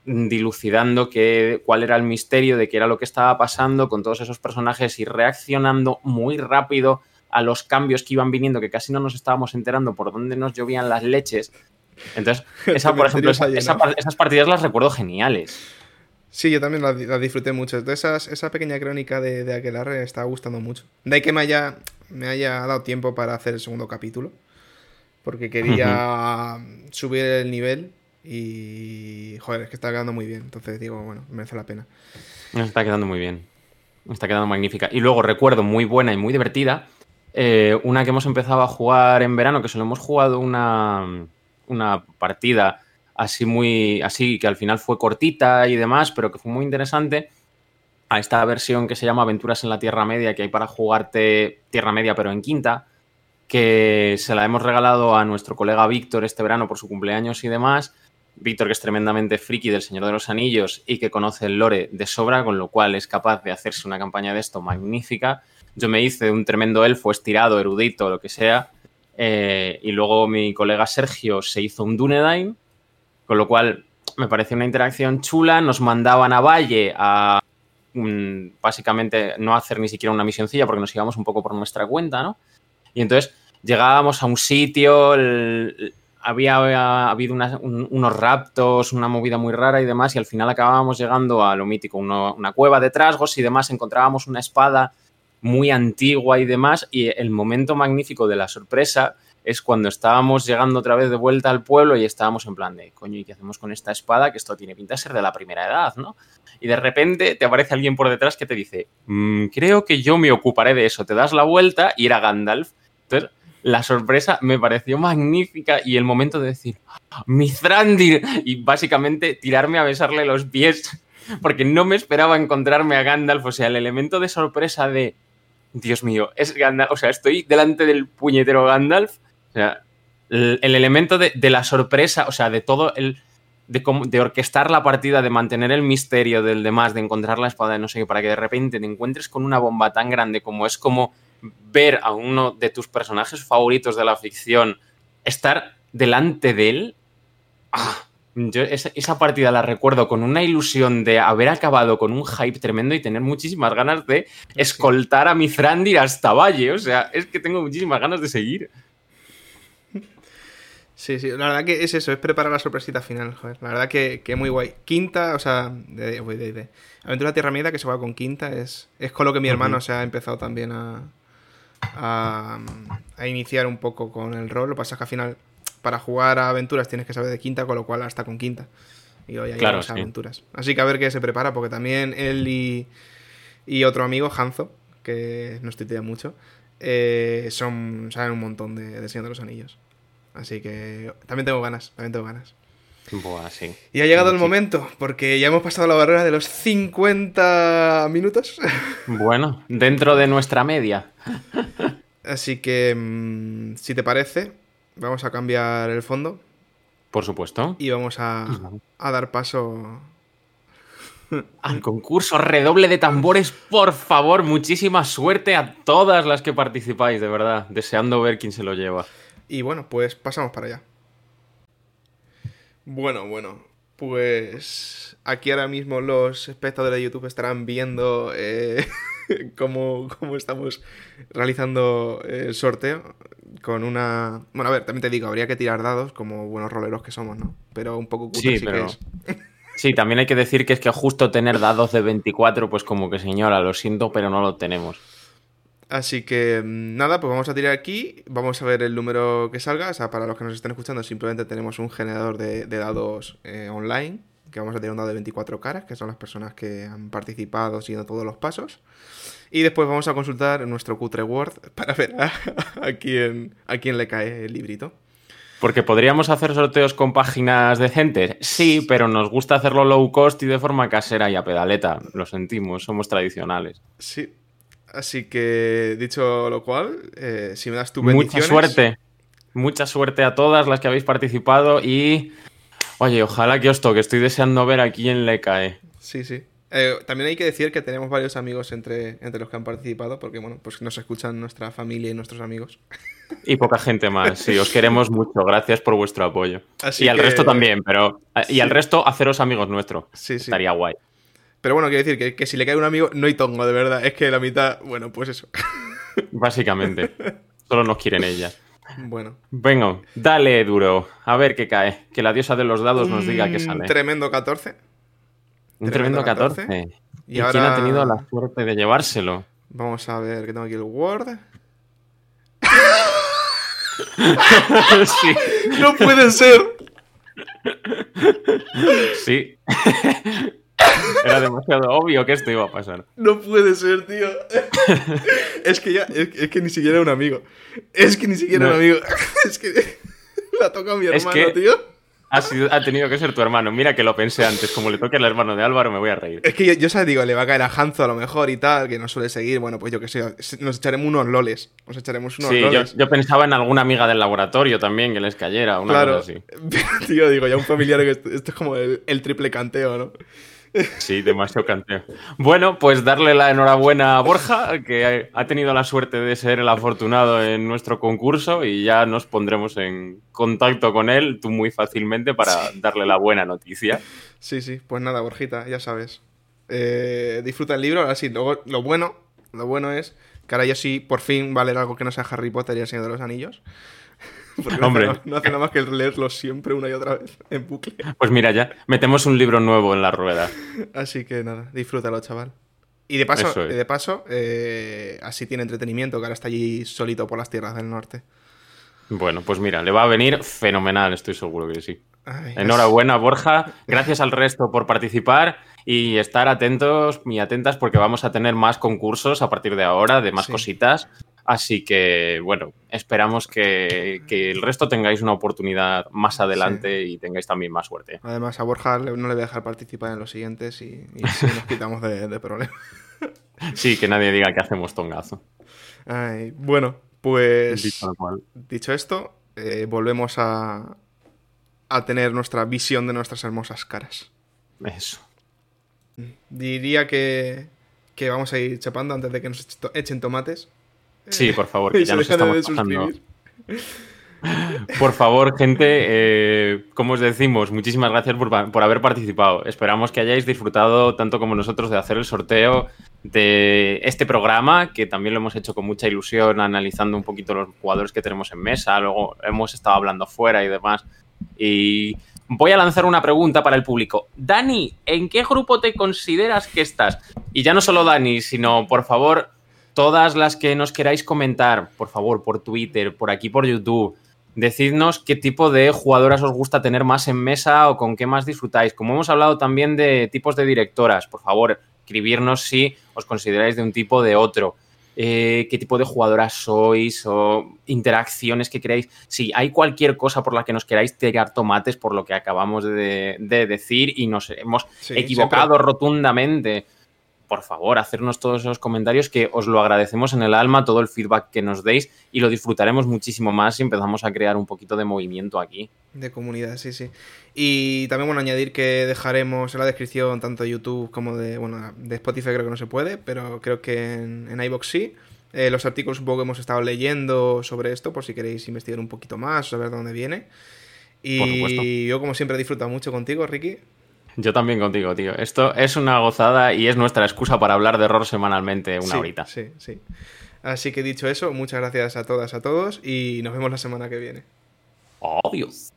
dilucidando qué, cuál era el misterio de qué era lo que estaba pasando con todos esos personajes y reaccionando muy rápido a los cambios que iban viniendo, que casi no nos estábamos enterando por dónde nos llovían las leches. Entonces, esa, por ejemplo, esas partidas las recuerdo geniales. Sí, yo también las, disfruté mucho. Entonces, esa pequeña crónica de, de Aquelarre estaba gustando mucho. De ahí que me haya, me haya dado tiempo para hacer el segundo capítulo. Porque quería subir el nivel y. Joder, es que está quedando muy bien. Entonces digo, bueno, merece la pena. Está quedando muy bien. Está quedando magnífica. Y luego recuerdo muy buena y muy divertida. Eh, una que hemos empezado a jugar en verano, que solo hemos jugado una, una partida así muy, así que al final fue cortita y demás, pero que fue muy interesante a esta versión que se llama Aventuras en la Tierra Media, que hay para jugarte Tierra Media pero en quinta, que se la hemos regalado a nuestro colega Víctor este verano por su cumpleaños y demás. Víctor, que es tremendamente friki del Señor de los Anillos y que conoce el lore de sobra, con lo cual es capaz de hacerse una campaña de esto magnífica. Yo me hice un tremendo elfo estirado, erudito, lo que sea, eh, y luego mi colega Sergio se hizo un Dunedain, con lo cual me pareció una interacción chula. Nos mandaban a Valle a básicamente no hacer ni siquiera una misioncilla porque nos íbamos un poco por nuestra cuenta, ¿no? Y entonces llegábamos a un sitio, había, habido unos raptos, una movida muy rara y demás, y al final acabábamos llegando a lo mítico, una cueva de trasgos y demás, encontrábamos una espada muy antigua y demás, y el momento magnífico de la sorpresa es cuando estábamos llegando otra vez de vuelta al pueblo y estábamos en plan de, coño, ¿y qué hacemos con esta espada? Que esto tiene pinta de ser de la primera edad, ¿no? Y de repente te aparece alguien por detrás que te dice, mm, creo que yo me ocuparé de eso. Te das la vuelta y era Gandalf. Entonces, la sorpresa me pareció magnífica y el momento de decir, Mithrandir, y básicamente tirarme a besarle los pies, porque no me esperaba encontrarme a Gandalf. O sea, el elemento de sorpresa de, Dios mío, es Gandalf, o sea, estoy delante del puñetero Gandalf o sea, el, elemento de, la sorpresa, o sea, de todo el. De, de, orquestar la partida, de mantener el misterio del demás, de encontrar la espada de no sé qué, para que de repente te encuentres con una bomba tan grande como es como ver a uno de tus personajes favoritos de la ficción estar delante de él. Ah, yo esa, partida la recuerdo con una ilusión de haber acabado con un hype tremendo y tener muchísimas ganas de escoltar a mi Thrandir hasta Valle. O sea, es que tengo muchísimas ganas de seguir. Sí, sí, la verdad que es eso, es preparar la sorpresita final, joder. La verdad que, que muy guay. Quinta, o sea, de, de, de, Aventura Tierra Media que se va con quinta, es, es con lo que mi hermano se ha empezado también a, a, a, iniciar un poco con el rol. Lo que pasa es que al final, para jugar a aventuras tienes que saber de quinta, con lo cual hasta con quinta. Y hoy hay claro, aventuras. Así que a ver qué se prepara, porque también él y, y otro amigo, Hanzo, que no estoy mucho, eh, son, saben un montón de, de Señor de los Anillos. Así que también tengo ganas, también tengo ganas. sí. Y ha llegado el momento, porque ya hemos pasado la barrera de los 50 minutos. Bueno, dentro de nuestra media. Así que, mm, si te parece, vamos a cambiar el fondo. Por supuesto. Y vamos a, a dar paso al concurso. Redoble de tambores, por favor. Muchísima suerte a todas las que participáis, de verdad. Deseando ver quién se lo lleva. Y bueno, pues pasamos para allá. Bueno, bueno, pues aquí ahora mismo los espectadores de YouTube estarán viendo eh, cómo, estamos realizando el sorteo con una... Bueno, a ver, también te digo, habría que tirar dados como buenos roleros que somos, ¿no? Pero un poco cutre sí, pero... Sí, también hay que decir que es que justo tener dados de 24, pues como que señora, lo siento, pero no lo tenemos. Así que mm, nada, pues vamos a tirar aquí, vamos a ver el número que salga. O sea, para los que nos estén escuchando, simplemente tenemos un generador de, dados eh, online, que vamos a tener un dado de 24 caras, que son las personas que han participado siguiendo todos los pasos. Y después vamos a consultar nuestro Cutre Word para ver a, quién, a quién le cae el librito. Porque podríamos hacer sorteos con páginas decentes, sí, pero nos gusta hacerlo low cost y de forma casera y a pedaleta. Lo sentimos, somos tradicionales. Sí, Así que, dicho lo cual, eh, si me das tu bendiciones... Mucha suerte. Mucha suerte a todas las que habéis participado y... Oye, ojalá que os toque. Estoy deseando ver a quién le cae. Sí, sí. Eh, también hay que decir que tenemos varios amigos entre, entre los que han participado, porque bueno, pues nos escuchan nuestra familia y nuestros amigos. Y poca gente más, sí, os queremos mucho, gracias por vuestro apoyo. y al resto también, pero... Y al resto, haceros amigos nuestros. Sí, sí. Estaría guay. Pero bueno, quiero decir que, que si le cae un amigo, no hay tongo, de verdad. Es que la mitad, bueno, pues eso. Básicamente. Solo nos quieren ellas. Bueno. Venga, dale duro. A ver qué cae. Que la diosa de los dados nos diga qué sale. Tremendo 14. Un tremendo, 14. ¿Y, ahora... quién ha tenido la suerte de llevárselo? Vamos a ver que tengo aquí el Word. sí. No puede ser. Sí. Era demasiado obvio que esto iba a pasar. No puede ser, tío. es que ya, es, que ni siquiera era un amigo. Es que ni siquiera era un amigo. es que la toca a mi hermano, tío. Ha, tenido que ser tu hermano. Mira que lo pensé antes. Como le toque al hermano de Álvaro, me voy a reír. Es que yo, yo sabes, digo, le va a caer a Hanzo a lo mejor y tal, que no suele seguir. Bueno, pues yo qué sé, nos echaremos unos loles. Nos echaremos unos sí, loles. Yo, yo, pensaba en alguna amiga del laboratorio también que les cayera, una claro. cosa así. Tío, digo, ya un familiar que esto, es como el triple canteo, ¿no? Sí, demasiado canteo. Bueno, pues darle la enhorabuena a Borja, que ha tenido la suerte de ser el afortunado en nuestro concurso y ya nos pondremos en contacto con él, tú muy fácilmente, para darle la buena noticia. Sí, sí, pues nada, Borjita, ya sabes. Eh, disfruta el libro, ahora sí, luego lo bueno, lo bueno es que ahora ya sí, por fin va a leer algo que no sea Harry Potter y el Señor de los Anillos. Porque Hombre. No, hace nada más que leerlo siempre una y otra vez en bucle. Pues mira, ya metemos un libro nuevo en la rueda. Así que nada, disfrútalo, chaval. Y de paso, de paso eh, así tiene entretenimiento, que ahora está allí solito por las tierras del norte. Bueno, pues mira, le va a venir fenomenal, estoy seguro que sí. Enhorabuena, Borja. Gracias al resto por participar y estar atentos y atentas porque vamos a tener más concursos a partir de ahora, de más cositas. Así que, bueno, esperamos que, el resto tengáis una oportunidad más adelante y tengáis también más suerte. Además, a Borja no le voy a dejar participar en los siguientes y, nos quitamos de, problemas. Sí, que nadie diga que hacemos tongazo. bueno, pues dicho, esto, eh, volvemos a, a tener nuestra visión de nuestras hermosas caras. Eso. Diría que, que vamos a ir chapando antes de que nos echen tomates. Sí, por favor, ya nos estamos pasando. Por favor, gente, eh, como os decimos, muchísimas gracias por, haber participado. Esperamos que hayáis disfrutado tanto como nosotros de hacer el sorteo de este programa, que también lo hemos hecho con mucha ilusión, analizando un poquito los jugadores que tenemos en mesa. Luego hemos estado hablando fuera y demás. Y voy a lanzar una pregunta para el público. Dani, ¿en qué grupo te consideras que estás? Y ya no solo Dani, sino, por favor, todas las que nos queráis comentar, por favor, por Twitter, por aquí por YouTube, decidnos qué tipo de jugadoras os gusta tener más en mesa o con qué más disfrutáis. Como hemos hablado también de tipos de directoras, por favor, escribirnos si os consideráis de un tipo o de otro. Eh, qué tipo de jugadoras sois o interacciones que queráis. Si hay cualquier cosa por la que nos queráis tirar tomates por lo que acabamos de, decir y nos hemos equivocado rotundamente por favor, hacernos todos esos comentarios que os lo agradecemos en el alma, todo el feedback que nos deis y lo disfrutaremos muchísimo más si empezamos a crear un poquito de movimiento aquí. De comunidad, sí, sí. Y también, bueno, añadir que dejaremos en la descripción tanto de YouTube como de, bueno, de Spotify creo que no se puede, pero creo que en, en iVoox sí. Eh, los artículos un poco que hemos estado leyendo sobre esto, por si queréis investigar un poquito más, saber de dónde viene. Y yo, como siempre, he disfrutado mucho contigo, Ricky. Yo también contigo, tío. Esto es una gozada y es nuestra excusa para hablar de error semanalmente una horita. Sí, sí. Así que dicho eso, muchas gracias a todas, a todos y nos vemos la semana que viene. Adiós.